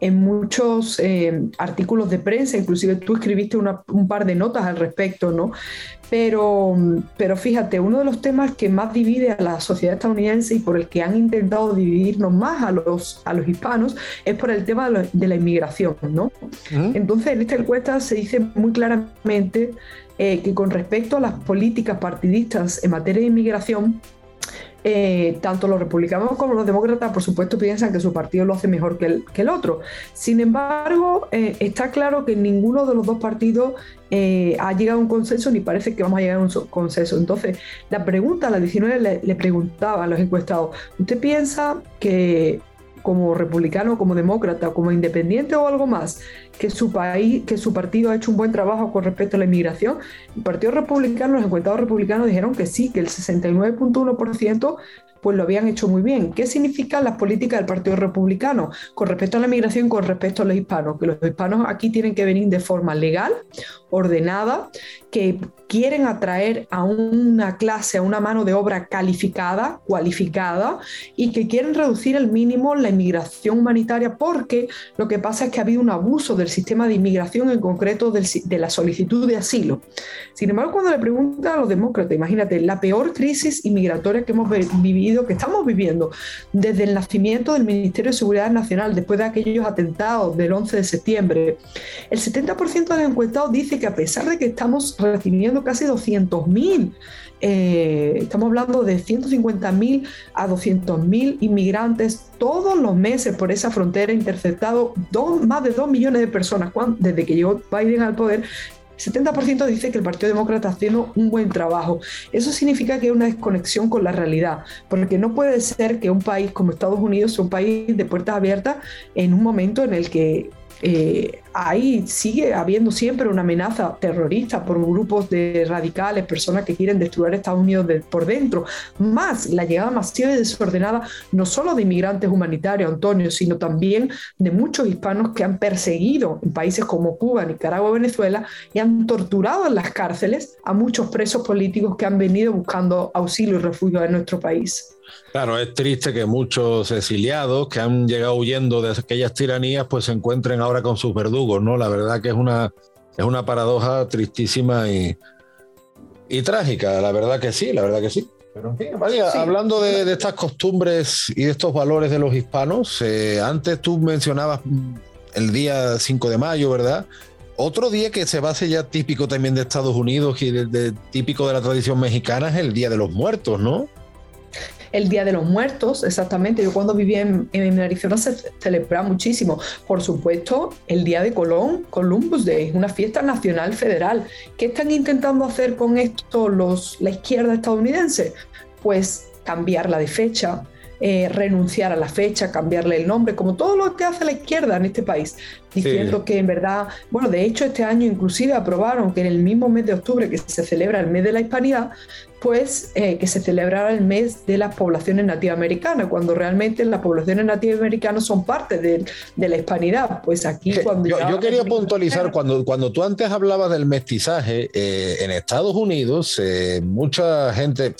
en muchos eh, artículos de prensa, inclusive tú escribiste un par de notas al respecto, ¿no? Pero, pero fíjate, uno de los temas que más divide a la sociedad estadounidense y por el que han intentado dividirnos más a los, a los hispanos es por el tema de la, inmigración, ¿no? Entonces, en esta encuesta se dice muy claramente eh, que con respecto a las políticas partidistas en materia de inmigración, eh, tanto los republicanos como los demócratas, por supuesto, piensan que su partido lo hace mejor que el, otro. Sin embargo, eh, está claro que ninguno de los dos partidos eh, ha llegado a un consenso ni parece que vamos a llegar a un consenso. Entonces, la pregunta, a la 19 le, le preguntaba a los encuestados, ¿usted piensa que como republicano, como demócrata, como independiente o algo más, que su país, que su partido ha hecho un buen trabajo con respecto a la inmigración. El Partido Republicano, los encuestados republicanos dijeron que sí, que el 69.1% pues lo habían hecho muy bien. ¿Qué significan las políticas del Partido Republicano con respecto a la migración, con respecto a los hispanos? Que los hispanos aquí tienen que venir de forma legal, ordenada, que quieren atraer a una clase, a una mano de obra calificada, cualificada, y que quieren reducir al mínimo la inmigración humanitaria porque lo que pasa es que ha habido un abuso del sistema de inmigración, en concreto de la solicitud de asilo. Sin embargo, cuando le preguntan a los demócratas, imagínate, la peor crisis inmigratoria que hemos vivido que estamos viviendo desde el nacimiento del Ministerio de Seguridad Nacional, después de aquellos atentados del 11 de septiembre, el 70% de los encuestados dice que a pesar de que estamos recibiendo casi 200.000 eh, estamos hablando de 150.000 a 200.000 inmigrantes todos los meses por esa frontera, interceptado más de 2 millones de personas desde que llegó Biden al poder. 70% dice que el Partido Demócrata está haciendo un buen trabajo. Eso significa que hay una desconexión con la realidad, porque no puede ser que un país como Estados Unidos sea un país de puertas abiertas en un momento en el que eh, ahí sigue habiendo siempre una amenaza terrorista por grupos de radicales, personas que quieren destruir Estados Unidos por dentro, más la llegada masiva y desordenada no solo de inmigrantes humanitarios, Antonio, sino también de muchos hispanos que han perseguido en países como Cuba, Nicaragua, Venezuela y han torturado en las cárceles a muchos presos políticos que han venido buscando auxilio y refugio en nuestro país. Claro, es triste que muchos exiliados que han llegado huyendo de aquellas tiranías pues se encuentren ahora con sus verdugos, ¿no? La verdad que es una, es una paradoja tristísima y, y trágica, la verdad que sí, la verdad que sí. Pero en fin, hablando de, estas costumbres y de estos valores de los hispanos, eh, antes tú mencionabas el día 5 de mayo, ¿verdad? Otro día que se base ya típico también de Estados Unidos y típico de la tradición mexicana es el Día de los Muertos, ¿no? El Día de los Muertos, exactamente. Yo cuando vivía en, en Arizona se celebraba muchísimo. Por supuesto, el Día de Colón, Columbus Day, una fiesta nacional federal. ¿Qué están intentando hacer con esto los, la izquierda estadounidense? Pues cambiarla de fecha, eh, renunciar a la fecha, cambiarle el nombre, como todo lo que hace la izquierda en este país, diciendo que en verdad, bueno, de hecho este año inclusive aprobaron que en el mismo mes de octubre que se celebra el mes de la hispanidad, pues eh, que se celebrara el mes de las poblaciones nativas americanas, cuando realmente las poblaciones nativas americanas son parte de, la hispanidad. Pues aquí cuando... Yo, quería puntualizar, cuando, cuando tú antes hablabas del mestizaje, eh, en Estados Unidos mucha gente,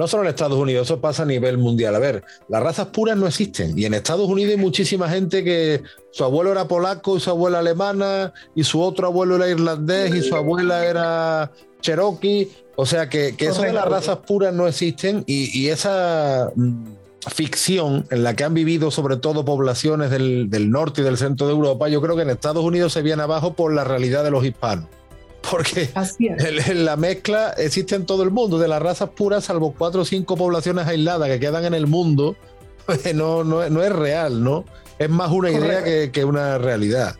no solo en Estados Unidos, eso pasa a nivel mundial. A ver, las razas puras no existen. Y en Estados Unidos hay muchísima gente que su abuelo era polaco y su abuela alemana, y su otro abuelo era irlandés y su abuela era cherokee. O sea que, eso de las razas puras no existen y, esa mm, ficción en la que han vivido sobre todo poblaciones del, del norte y del centro de Europa, yo creo que en Estados Unidos se viene abajo por la realidad de los hispanos porque la mezcla existe en todo el mundo, de las razas puras, salvo cuatro o cinco poblaciones aisladas que quedan en el mundo, no, no, es real, ¿no? Es más una idea que, que una realidad.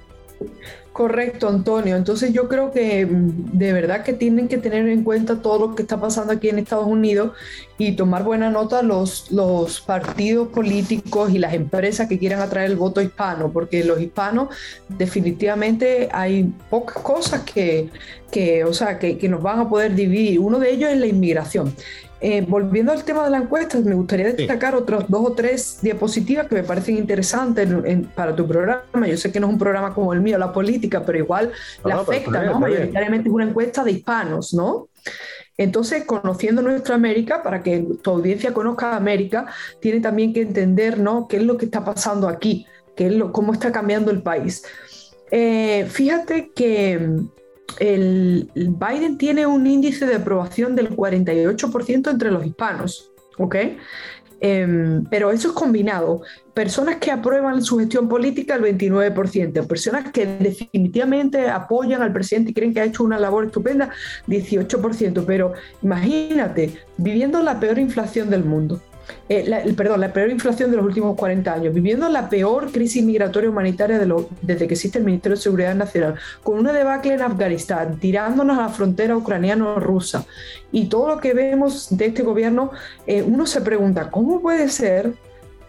Correcto, Antonio. Entonces yo creo que mm, de verdad que tienen que tener en cuenta todo lo que está pasando aquí en Estados Unidos y tomar buena nota los, los partidos políticos y las empresas que quieran atraer el voto hispano, porque los hispanos definitivamente hay pocas cosas que, que, o sea, que, que nos van a poder dividir. Uno de ellos es la inmigración. Eh, volviendo al tema de la encuesta, me gustaría destacar otros dos o tres diapositivas que me parecen interesantes para tu programa. Yo sé que no es un programa como el mío, la política, pero igual la afecta, ¿no? Mayoritariamente es una encuesta de hispanos, ¿no? Entonces, conociendo nuestra América, para que tu audiencia conozca América, tiene también que entender ¿no? qué es lo que está pasando aquí, qué es lo, cómo está cambiando el país. Eh, fíjate que el Biden tiene un índice de aprobación del 48% entre los hispanos, ¿ok? Em, pero eso es combinado. Personas que aprueban su gestión política, el 29%. Personas que definitivamente apoyan al presidente y creen que ha hecho una labor estupenda, 18%. Pero imagínate, viviendo la peor inflación del mundo, eh, la, perdón, la peor inflación de los últimos 40 años, viviendo la peor crisis migratoria humanitaria de desde que existe el Ministerio de Seguridad Nacional, con una debacle en Afganistán, tirándonos a la frontera ucraniano-rusa. Y todo lo que vemos de este gobierno, eh, uno se pregunta, ¿cómo puede ser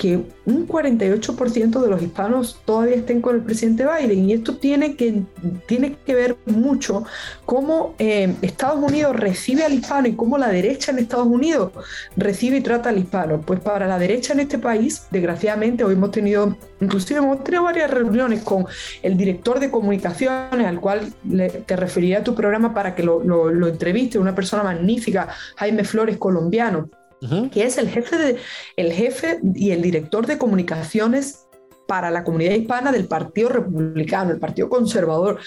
que un 48% de los hispanos todavía estén con el presidente Biden. Y esto tiene que, tiene que ver mucho cómo eh, Estados Unidos recibe al hispano y cómo la derecha en Estados Unidos recibe y trata al hispano. Pues para la derecha en este país, desgraciadamente, hoy hemos tenido, inclusive hemos tenido varias reuniones con el director de comunicaciones, al cual te referiría a tu programa para que lo entreviste, una persona magnífica, Jaime Flores, colombiano que es el jefe, de, el jefe y el director de comunicaciones para la comunidad hispana del Partido Republicano, el Partido Conservador.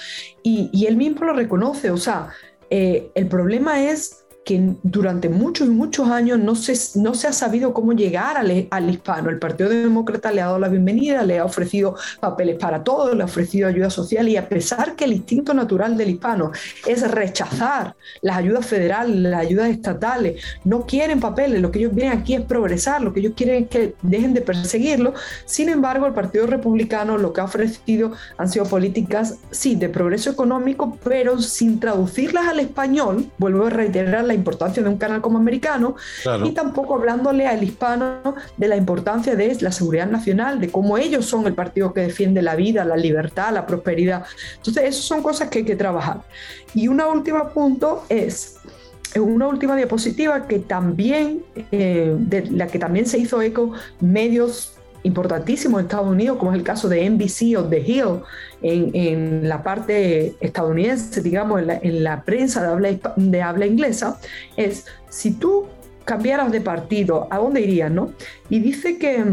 Y, y él mismo lo reconoce, o sea, eh, el problema es que durante muchos y muchos años no se, no se ha sabido cómo llegar al, al, hispano. El Partido Demócrata le ha dado la bienvenida, le ha ofrecido papeles para todos, le ha ofrecido ayuda social y a pesar que el instinto natural del hispano es rechazar las ayudas federales, las ayudas estatales, no quieren papeles, lo que ellos vienen aquí es progresar, lo que ellos quieren es que dejen de perseguirlo. Sin embargo, el Partido Republicano lo que ha ofrecido han sido políticas, sí, de progreso económico, pero sin traducirlas al español, vuelvo a reiterar la importancia de un canal como americano y tampoco hablándole al hispano de la importancia de la seguridad nacional, de cómo ellos son el partido que defiende la vida, la libertad, la prosperidad. Entonces, esas son cosas que hay que trabajar. Y una última punto es una última diapositiva que también, eh, de la que también se hizo eco medios importantísimos en Estados Unidos, como es el caso de NBC o The Hill, en, la parte estadounidense, digamos, en la, prensa de habla, de habla inglesa, es si tú cambiaras de partido, ¿a dónde irías? No? Y dice que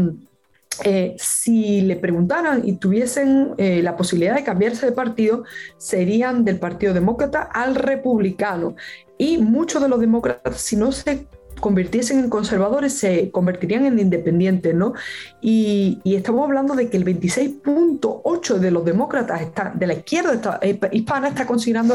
eh, si le preguntaran y tuviesen eh, la posibilidad de cambiarse de partido, serían del Partido Demócrata al Republicano. Y muchos de los demócratas, si no se convirtiesen en conservadores se convertirían en independientes, ¿no? Y, estamos hablando de que el 26.8 de los demócratas está, de la izquierda eh, hispana está considerando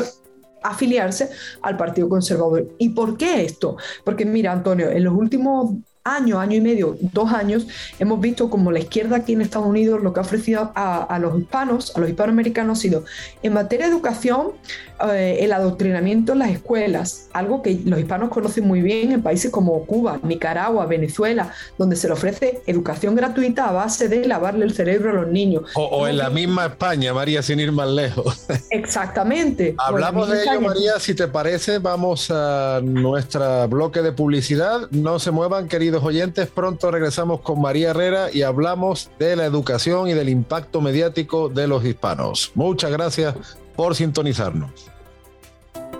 afiliarse al Partido Conservador. ¿Y por qué esto? Porque mira, Antonio, en los últimos año, año y medio, dos años, hemos visto como la izquierda aquí en Estados Unidos lo que ha ofrecido a, los hispanos, a los hispanoamericanos, ha sido en materia de educación, eh, el adoctrinamiento en las escuelas, algo que los hispanos conocen muy bien en países como Cuba, Nicaragua, Venezuela, donde se le ofrece educación gratuita a base de lavarle el cerebro a los niños. O, en la misma España, María, sin ir más lejos. Exactamente. Hablamos de ello, María, si te parece, vamos a nuestro bloque de publicidad. No se muevan, queridos oyentes, pronto regresamos con María Herrera y hablamos de la educación y del impacto mediático de los hispanos. Muchas gracias por sintonizarnos.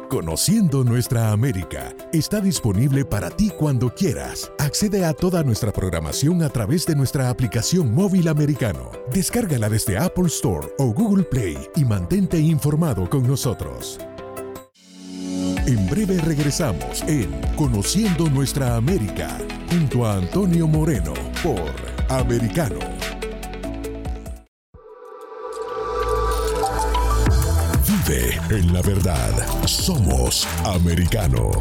Conociendo nuestra América está disponible para ti cuando quieras. Accede a toda nuestra programación a través de nuestra aplicación móvil americano. Descárgala desde Apple Store o Google Play y mantente informado con nosotros. En breve regresamos en Conociendo Nuestra América junto a Antonio Moreno por Americano. Vive en la verdad. Somos Americano.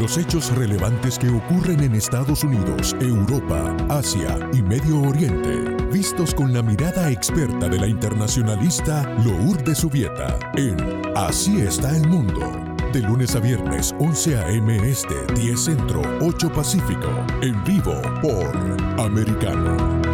Los hechos relevantes que ocurren en Estados Unidos, Europa, Asia y Medio Oriente vistos con la mirada experta de la internacionalista Lourdes Subieta en Así está el mundo. De lunes a viernes, 11 a.m. Este, 10 Centro, 8 Pacífico. En vivo por Americano.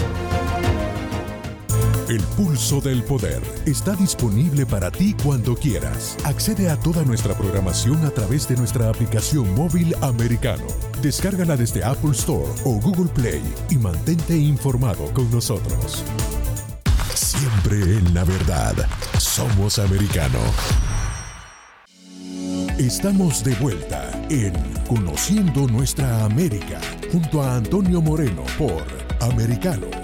El pulso del poder está disponible para ti cuando quieras. Accede a toda nuestra programación a través de nuestra aplicación móvil americano. Descárgala desde Apple Store o Google Play y mantente informado con nosotros. Siempre en la verdad. Somos americano. Estamos de vuelta en Conociendo Nuestra América junto a Antonio Moreno por Americano.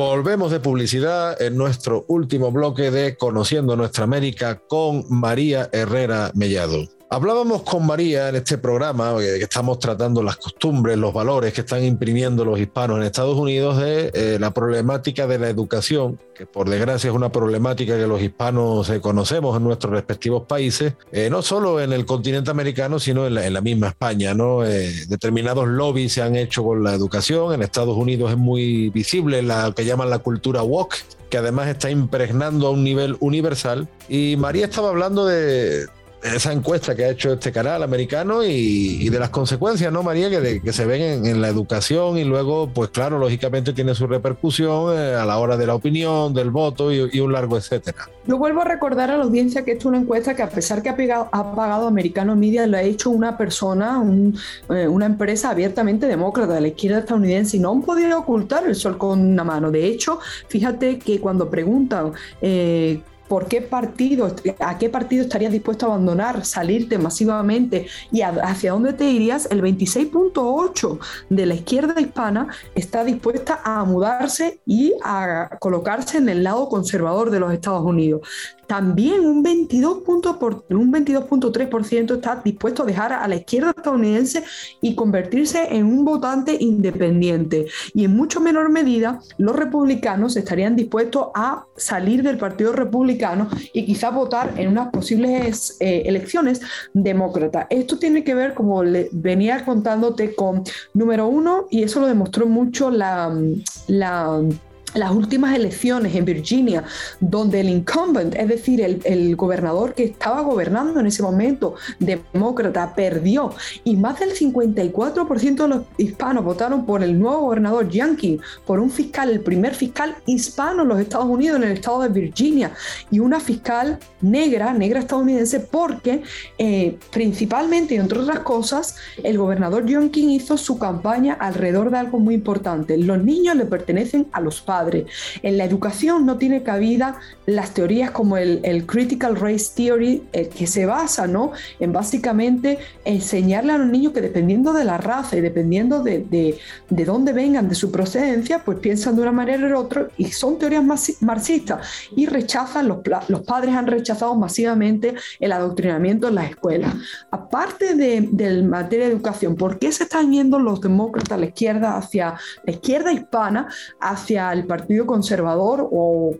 Volvemos de publicidad en nuestro último bloque de Conociendo Nuestra América con María Herrera Mellado. Hablábamos con María en este programa, que estamos tratando las costumbres, los valores que están imprimiendo los hispanos en Estados Unidos, de eh, la problemática de la educación, que por desgracia es una problemática que los hispanos eh, conocemos en nuestros respectivos países, eh, no solo en el continente americano, sino en la, misma España. ¿no? determinados lobbies se han hecho con la educación, en Estados Unidos es muy visible la que llaman la cultura woke, que además está impregnando a un nivel universal. Y María estaba hablando de, esa encuesta que ha hecho este canal americano y, de las consecuencias, ¿no, María? Que, que se ven en, la educación y luego, pues claro, lógicamente tiene su repercusión eh, a la hora de la opinión, del voto y, un largo etcétera. Yo vuelvo a recordar a la audiencia que esto es una encuesta que a pesar que ha, pegado, ha pagado Americano Media, lo ha hecho una persona, eh, una empresa abiertamente demócrata de la izquierda estadounidense y no han podido ocultar el sol con una mano. De hecho, fíjate que cuando preguntan eh, por qué partido, a qué partido estarías dispuesto a abandonar, salirte masivamente y hacia dónde te irías, el 26.8 de la izquierda hispana está dispuesta a mudarse y a colocarse en el lado conservador de los Estados Unidos también un 22.3% está dispuesto a dejar a la izquierda estadounidense y convertirse en un votante independiente. Y en mucho menor medida, los republicanos estarían dispuestos a salir del Partido Republicano y quizás votar en unas posibles eh, elecciones demócratas. Esto tiene que ver, como le venía contándote, con número uno, y eso lo demostró mucho la las últimas elecciones en Virginia, donde el incumbent, es decir, el, gobernador que estaba gobernando en ese momento, demócrata, perdió. Y más del 54% de los hispanos votaron por el nuevo gobernador Yankee, por un fiscal, el primer fiscal hispano en los Estados Unidos, en el estado de Virginia, y una fiscal negra, negra estadounidense, porque eh, principalmente entre otras cosas, el gobernador Yankee hizo su campaña alrededor de algo muy importante. Los niños le pertenecen a los padres en la educación no tiene cabida las teorías como el, Critical Race Theory, eh, que se basa ¿no? en básicamente enseñarle a los niños que dependiendo de la raza y dependiendo de, de, dónde vengan, de su procedencia, pues piensan de una manera u otra y son teorías marxistas y rechazan, los, los padres han rechazado masivamente el adoctrinamiento en las escuelas. Aparte de, de materia de educación, ¿por qué se están yendo los demócratas la izquierda hacia la izquierda hispana, hacia el Partido Conservador o,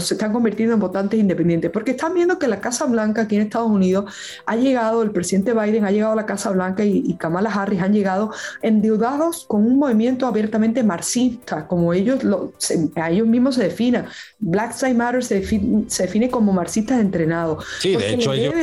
se están convirtiendo en votantes independientes, porque están viendo que la Casa Blanca aquí en Estados Unidos ha llegado, el presidente Biden ha llegado a la Casa Blanca y, Kamala Harris han llegado endeudados con un movimiento abiertamente marxista, como ellos, lo, a ellos mismos se definen. Black Lives Matter se define, como marxistas entrenados. Sí, de hecho ellos,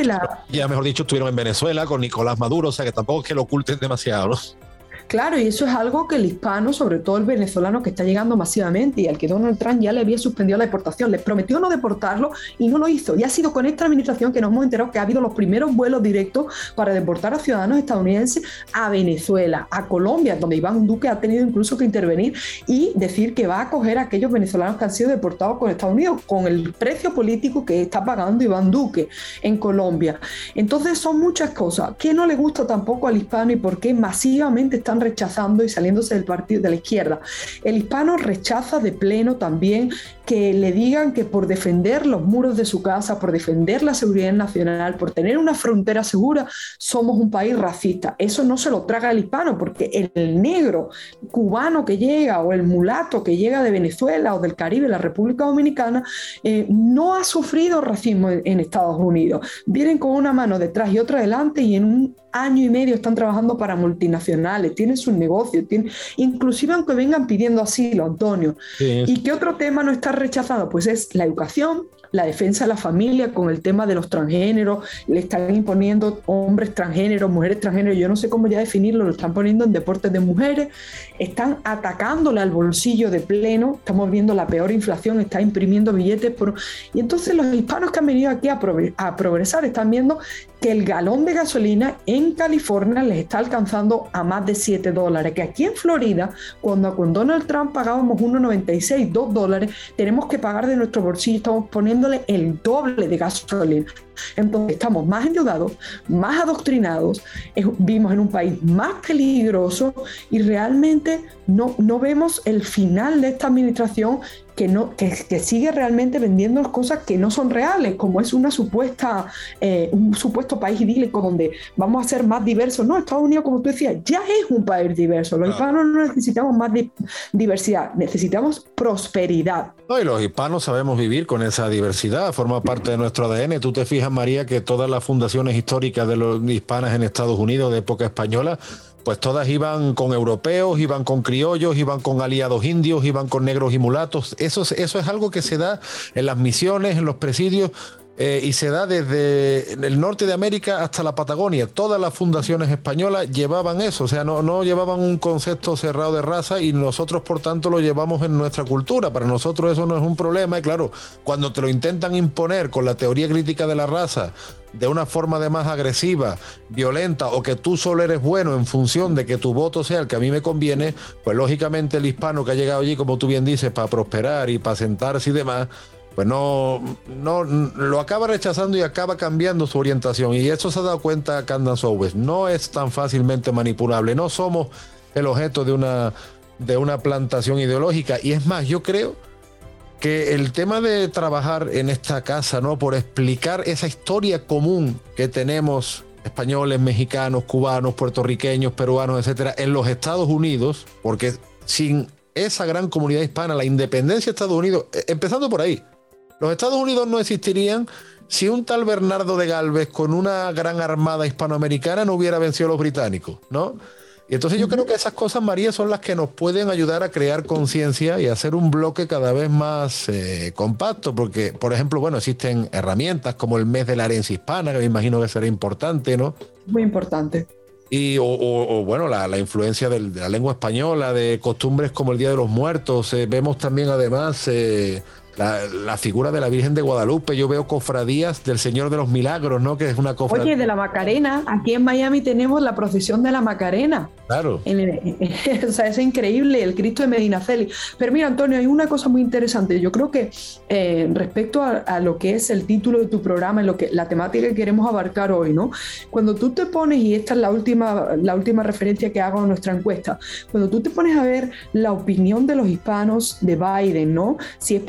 ya mejor dicho, estuvieron en Venezuela con Nicolás Maduro, o sea que tampoco es que lo oculten demasiado. ¿no? Claro, y eso es algo que el hispano, sobre todo el venezolano que está llegando masivamente y al que Donald Trump ya le había suspendido la deportación, les prometió no deportarlo y no lo hizo. Y ha sido con esta administración que nos hemos enterado que ha habido los primeros vuelos directos para deportar a ciudadanos estadounidenses a Venezuela, a Colombia, donde Iván Duque ha tenido incluso que intervenir y decir que va a acoger a aquellos venezolanos que han sido deportados con Estados Unidos, con el precio político que está pagando Iván Duque en Colombia. Entonces son muchas cosas. ¿Qué no le gusta tampoco al hispano y por qué masivamente están rechazando y saliéndose del partido de la izquierda. El hispano rechaza de pleno también que le digan que por defender los muros de su casa, por defender la seguridad nacional, por tener una frontera segura, somos un país racista. Eso no se lo traga el hispano, porque el negro cubano que llega o el mulato que llega de Venezuela o del Caribe, la República Dominicana, eh, no ha sufrido racismo en, Estados Unidos. Vienen con una mano detrás y otra adelante y en un año y medio están trabajando para multinacionales, tienen sus negocios, tienen, inclusive aunque vengan pidiendo asilo, Antonio. ¿Y qué otro tema no está rechazado? Pues es la educación, la defensa de la familia con el tema de los transgéneros, le están imponiendo hombres transgéneros, mujeres transgéneros, yo no sé cómo ya definirlo, lo están poniendo en deportes de mujeres, están atacándole al bolsillo de pleno, estamos viendo la peor inflación, está imprimiendo billetes, por... y entonces los hispanos que han venido aquí a, a progresar están viendo que el galón de gasolina en California les está alcanzando a más de 7 dólares, que aquí en Florida, cuando con Donald Trump pagábamos 1,96, 2 dólares, tenemos que pagar de nuestro bolsillo, estamos el doble de gasolina. Entonces estamos más endeudados, más adoctrinados, vivimos en un país más peligroso y realmente no, no vemos el final de esta administración que, no, que, sigue realmente vendiendo cosas que no son reales, como es una supuesta, eh, un supuesto país idílico donde vamos a ser más diversos. No, Estados Unidos, como tú decías, ya es un país diverso. Los hispanos no necesitamos más diversidad, necesitamos prosperidad. y los hispanos sabemos vivir con esa diversidad, forma parte de nuestro ADN. Tú te fijas, María, que todas las fundaciones históricas de los hispanas en Estados Unidos de época española pues todas iban con europeos, iban con criollos, iban con aliados indios, iban con negros y mulatos. Eso, eso es algo que se da en las misiones, en los presidios. Eh, y se da desde el norte de América hasta la Patagonia. Todas las fundaciones españolas llevaban eso, o sea, no, no llevaban un concepto cerrado de raza y nosotros, por tanto, lo llevamos en nuestra cultura. Para nosotros eso no es un problema y claro, cuando te lo intentan imponer con la teoría crítica de la raza, de una forma de más agresiva, violenta o que tú solo eres bueno en función de que tu voto sea el que a mí me conviene, pues lógicamente el hispano que ha llegado allí, como tú bien dices, para prosperar y para sentarse y demás, pues no, no lo acaba rechazando y acaba cambiando su orientación. Y eso se ha dado cuenta Candace Owens. No es tan fácilmente manipulable. No somos el objeto de una, de una plantación ideológica. Y es más, yo creo que el tema de trabajar en esta casa, ¿no? Por explicar esa historia común que tenemos españoles, mexicanos, cubanos, puertorriqueños, peruanos, etcétera, en los Estados Unidos, porque sin esa gran comunidad hispana, la independencia de Estados Unidos, eh, empezando por ahí, los Estados Unidos no existirían si un tal Bernardo de Galvez con una gran armada hispanoamericana no hubiera vencido a los británicos, ¿no? Y entonces yo creo que esas cosas, María, son las que nos pueden ayudar a crear conciencia y hacer un bloque cada vez más eh, compacto, porque, por ejemplo, bueno, existen herramientas como el mes de la herencia hispana, que me imagino que será importante, ¿no? Muy importante. Y, o, bueno, la, influencia de la lengua española, de costumbres como el Día de los Muertos. Eh, vemos también, además, eh, la, figura de la Virgen de Guadalupe, yo veo cofradías del Señor de los Milagros, ¿no? Que es una cofradía. Oye, de la Macarena, aquí en Miami tenemos la procesión de la Macarena. Claro. o sea, es increíble, el Cristo de Medina Celi. Pero mira, Antonio, hay una cosa muy interesante. Yo creo que eh, respecto a, lo que es el título de tu programa, en lo que, la temática que queremos abarcar hoy, ¿no? Cuando tú te pones, y esta es la última, la última referencia que hago en nuestra encuesta, cuando tú te pones a ver la opinión de los hispanos de Biden, ¿no? Si es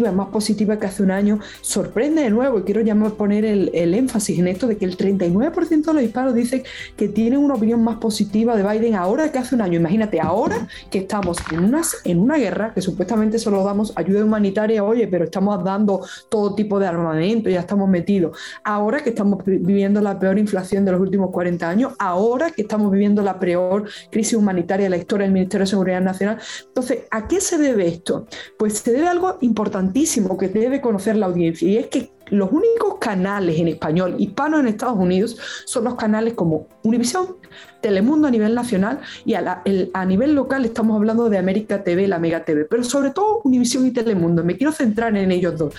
positivo más positiva que hace un año, sorprende de nuevo, y quiero ya poner el, énfasis en esto de que el 39% de los hispanos dicen que tienen una opinión más positiva de Biden ahora que hace un año. Imagínate, ahora que estamos en, unas, en una guerra, que supuestamente solo damos ayuda humanitaria, oye, pero estamos dando todo tipo de armamento, ya estamos metidos. Ahora que estamos viviendo la peor inflación de los últimos 40 años, ahora que estamos viviendo la peor crisis humanitaria de la historia del Ministerio de Seguridad Nacional. Entonces, ¿a qué se debe esto? Pues se debe a algo importante que debe conocer la audiencia y es que los únicos canales en español hispanos en Estados Unidos son los canales como Univisión, Telemundo a nivel nacional y a, a, nivel local estamos hablando de América TV, la Mega TV, pero sobre todo Univisión y Telemundo. Me quiero centrar en ellos dos,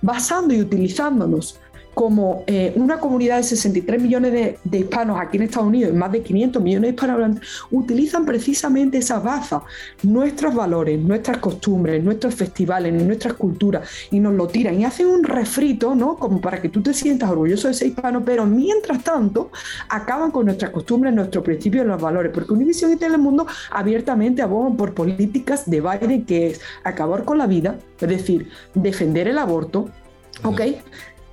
basando y utilizándonos como eh, una comunidad de 63 millones de, hispanos aquí en Estados Unidos y más de 500 millones de hispanohablantes utilizan precisamente esas bazas, nuestros valores, nuestras costumbres, nuestros festivales, nuestras culturas y nos lo tiran y hacen un refrito, ¿no? Como para que tú te sientas orgulloso de ser hispano, pero mientras tanto acaban con nuestras costumbres, nuestros principios y los valores, porque Univision y Telemundo abiertamente abogan por políticas de Biden que es acabar con la vida, es decir, defender el aborto, ¿ok?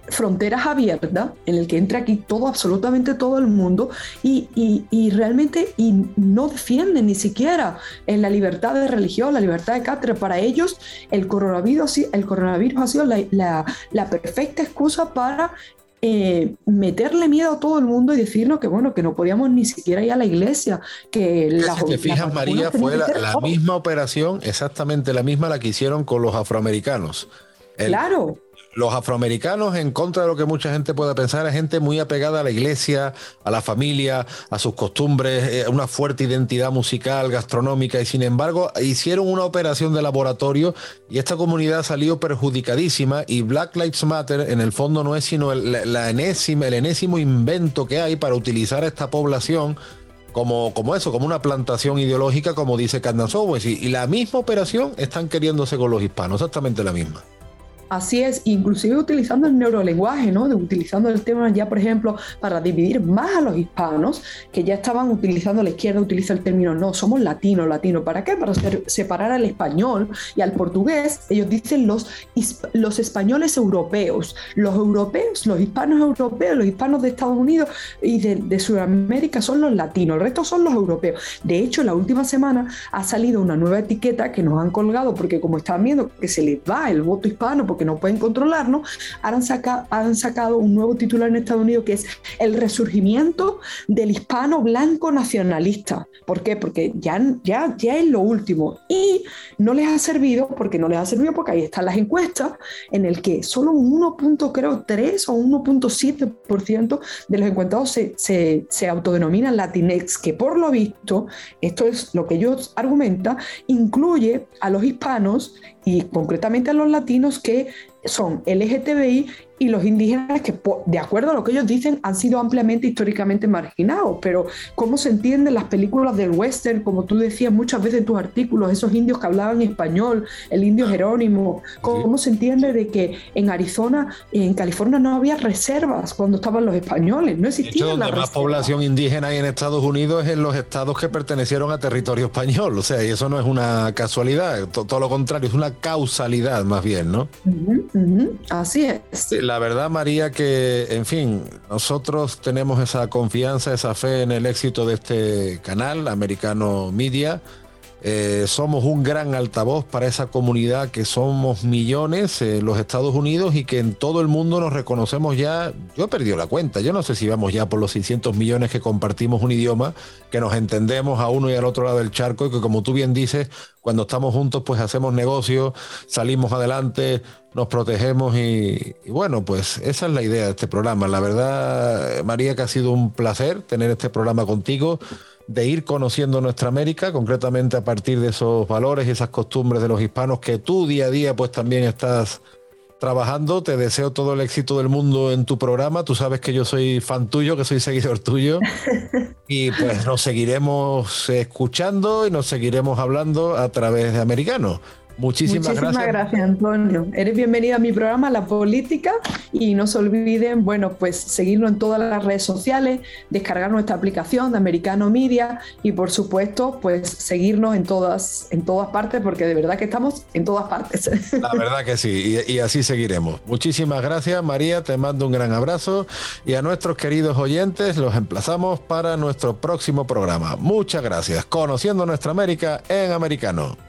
Fronteras abiertas en el que entra aquí todo, absolutamente todo el mundo y, y, realmente y no defienden ni siquiera en la libertad de religión, la libertad de cátedra. Para ellos el coronavirus, el coronavirus ha sido la, la, perfecta excusa para eh, meterle miedo a todo el mundo y decirnos que bueno, que no podíamos ni siquiera ir a la iglesia. Que la, si te fijas, María, fue la, misma operación, exactamente la misma la que hicieron con los afroamericanos. claro los afroamericanos, en contra de lo que mucha gente pueda pensar, es gente muy apegada a la iglesia, a la familia, a sus costumbres, eh, una fuerte identidad musical, gastronómica, y sin embargo hicieron una operación de laboratorio y esta comunidad salió perjudicadísima y Black Lives Matter en el fondo no es sino el, el enésimo invento que hay para utilizar a esta población como, como eso, como una plantación ideológica, como dice Candace Owens. y la misma operación están queriéndose con los hispanos, exactamente la misma. Así es, inclusive utilizando el neurolenguaje, ¿no? Utilizando el tema ya, por ejemplo, para dividir más a los hispanos, que ya estaban utilizando la izquierda, utiliza el término, no, somos latinos, latinos. ¿Para qué? Para separar al español y al portugués. Ellos dicen los, los españoles europeos, los europeos, los hispanos europeos, los hispanos de Estados Unidos y de, de Sudamérica son los latinos, el resto son los europeos. De hecho, la última semana ha salido una nueva etiqueta que nos han colgado, porque como están viendo que se les va el voto hispano, que no pueden controlarnos, han, sacado un nuevo titular en Estados Unidos que es el resurgimiento del hispano blanco nacionalista. ¿Por qué? Porque ya, es lo último. Y no les ha servido, porque no les ha servido, porque ahí están las encuestas, en el que solo un 1.3 o 1.7% de los encuestados se, se autodenominan Latinex, que por lo visto, esto es lo que ellos argumentan, incluye a los hispanos y concretamente a los latinos que son LGTBI y los indígenas que, de acuerdo a lo que ellos dicen, han sido ampliamente históricamente marginados. Pero ¿cómo se entienden las películas del western, como tú decías muchas veces en tus artículos, esos indios que hablaban español, el indio Jerónimo? ¿Cómo, se entiende de que en Arizona, en California no había reservas cuando estaban los españoles? No existía. donde más población indígena hay en Estados Unidos es en los estados que pertenecieron a territorio español. O sea, y eso no es una casualidad, todo, lo contrario, es una causalidad más bien, ¿no? Así es. La verdad, María, que, en fin, nosotros tenemos esa confianza, esa fe en el éxito de este canal, Americano Media. Eh, somos un gran altavoz para esa comunidad que somos millones en los Estados Unidos y que en todo el mundo nos reconocemos ya. Yo he perdido la cuenta, yo no sé si vamos ya por los 600 millones que compartimos un idioma, que nos entendemos a uno y al otro lado del charco y que como tú bien dices, cuando estamos juntos pues hacemos negocios, salimos adelante, nos protegemos y, y, bueno, pues esa es la idea de este programa. La verdad, María, que ha sido un placer tener este programa contigo de ir conociendo nuestra América, concretamente a partir de esos valores y esas costumbres de los hispanos que tú día a día pues también estás trabajando. Te deseo todo el éxito del mundo en tu programa. Tú sabes que yo soy fan tuyo, que soy seguidor tuyo. Y pues nos seguiremos escuchando y nos seguiremos hablando a través de Americano. Muchísimas, Muchísimas gracias. gracias, Antonio. Eres bienvenido a mi programa La Política y no se olviden, bueno, pues seguirnos en todas las redes sociales, descargar nuestra aplicación de Americano Media y por supuesto, pues seguirnos en todas, en todas partes, porque de verdad que estamos en todas partes. La verdad que sí, y, y así seguiremos. Muchísimas gracias, María, te mando un gran abrazo y a nuestros queridos oyentes los emplazamos para nuestro próximo programa. Muchas gracias. Conociendo nuestra América en americano.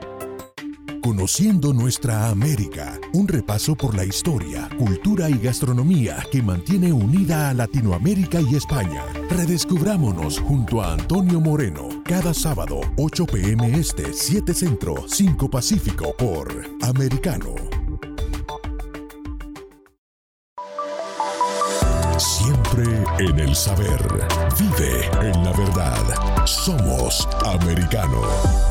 Conociendo nuestra América, un repaso por la historia, cultura y gastronomía que mantiene unida a Latinoamérica y España. Redescubrámonos junto a Antonio Moreno cada sábado 8 pm este, 7 centro, 5 pacífico por Americano. Siempre en el saber. Vive en la verdad. Somos americano.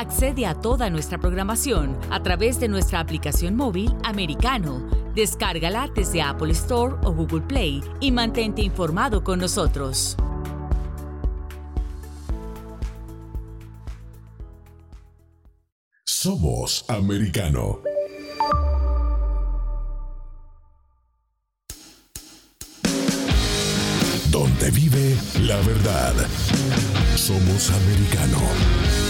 Accede a toda nuestra programación a través de nuestra aplicación móvil americano. Descárgala desde Apple Store o Google Play y mantente informado con nosotros. Somos americano. Donde vive la verdad. Somos americano.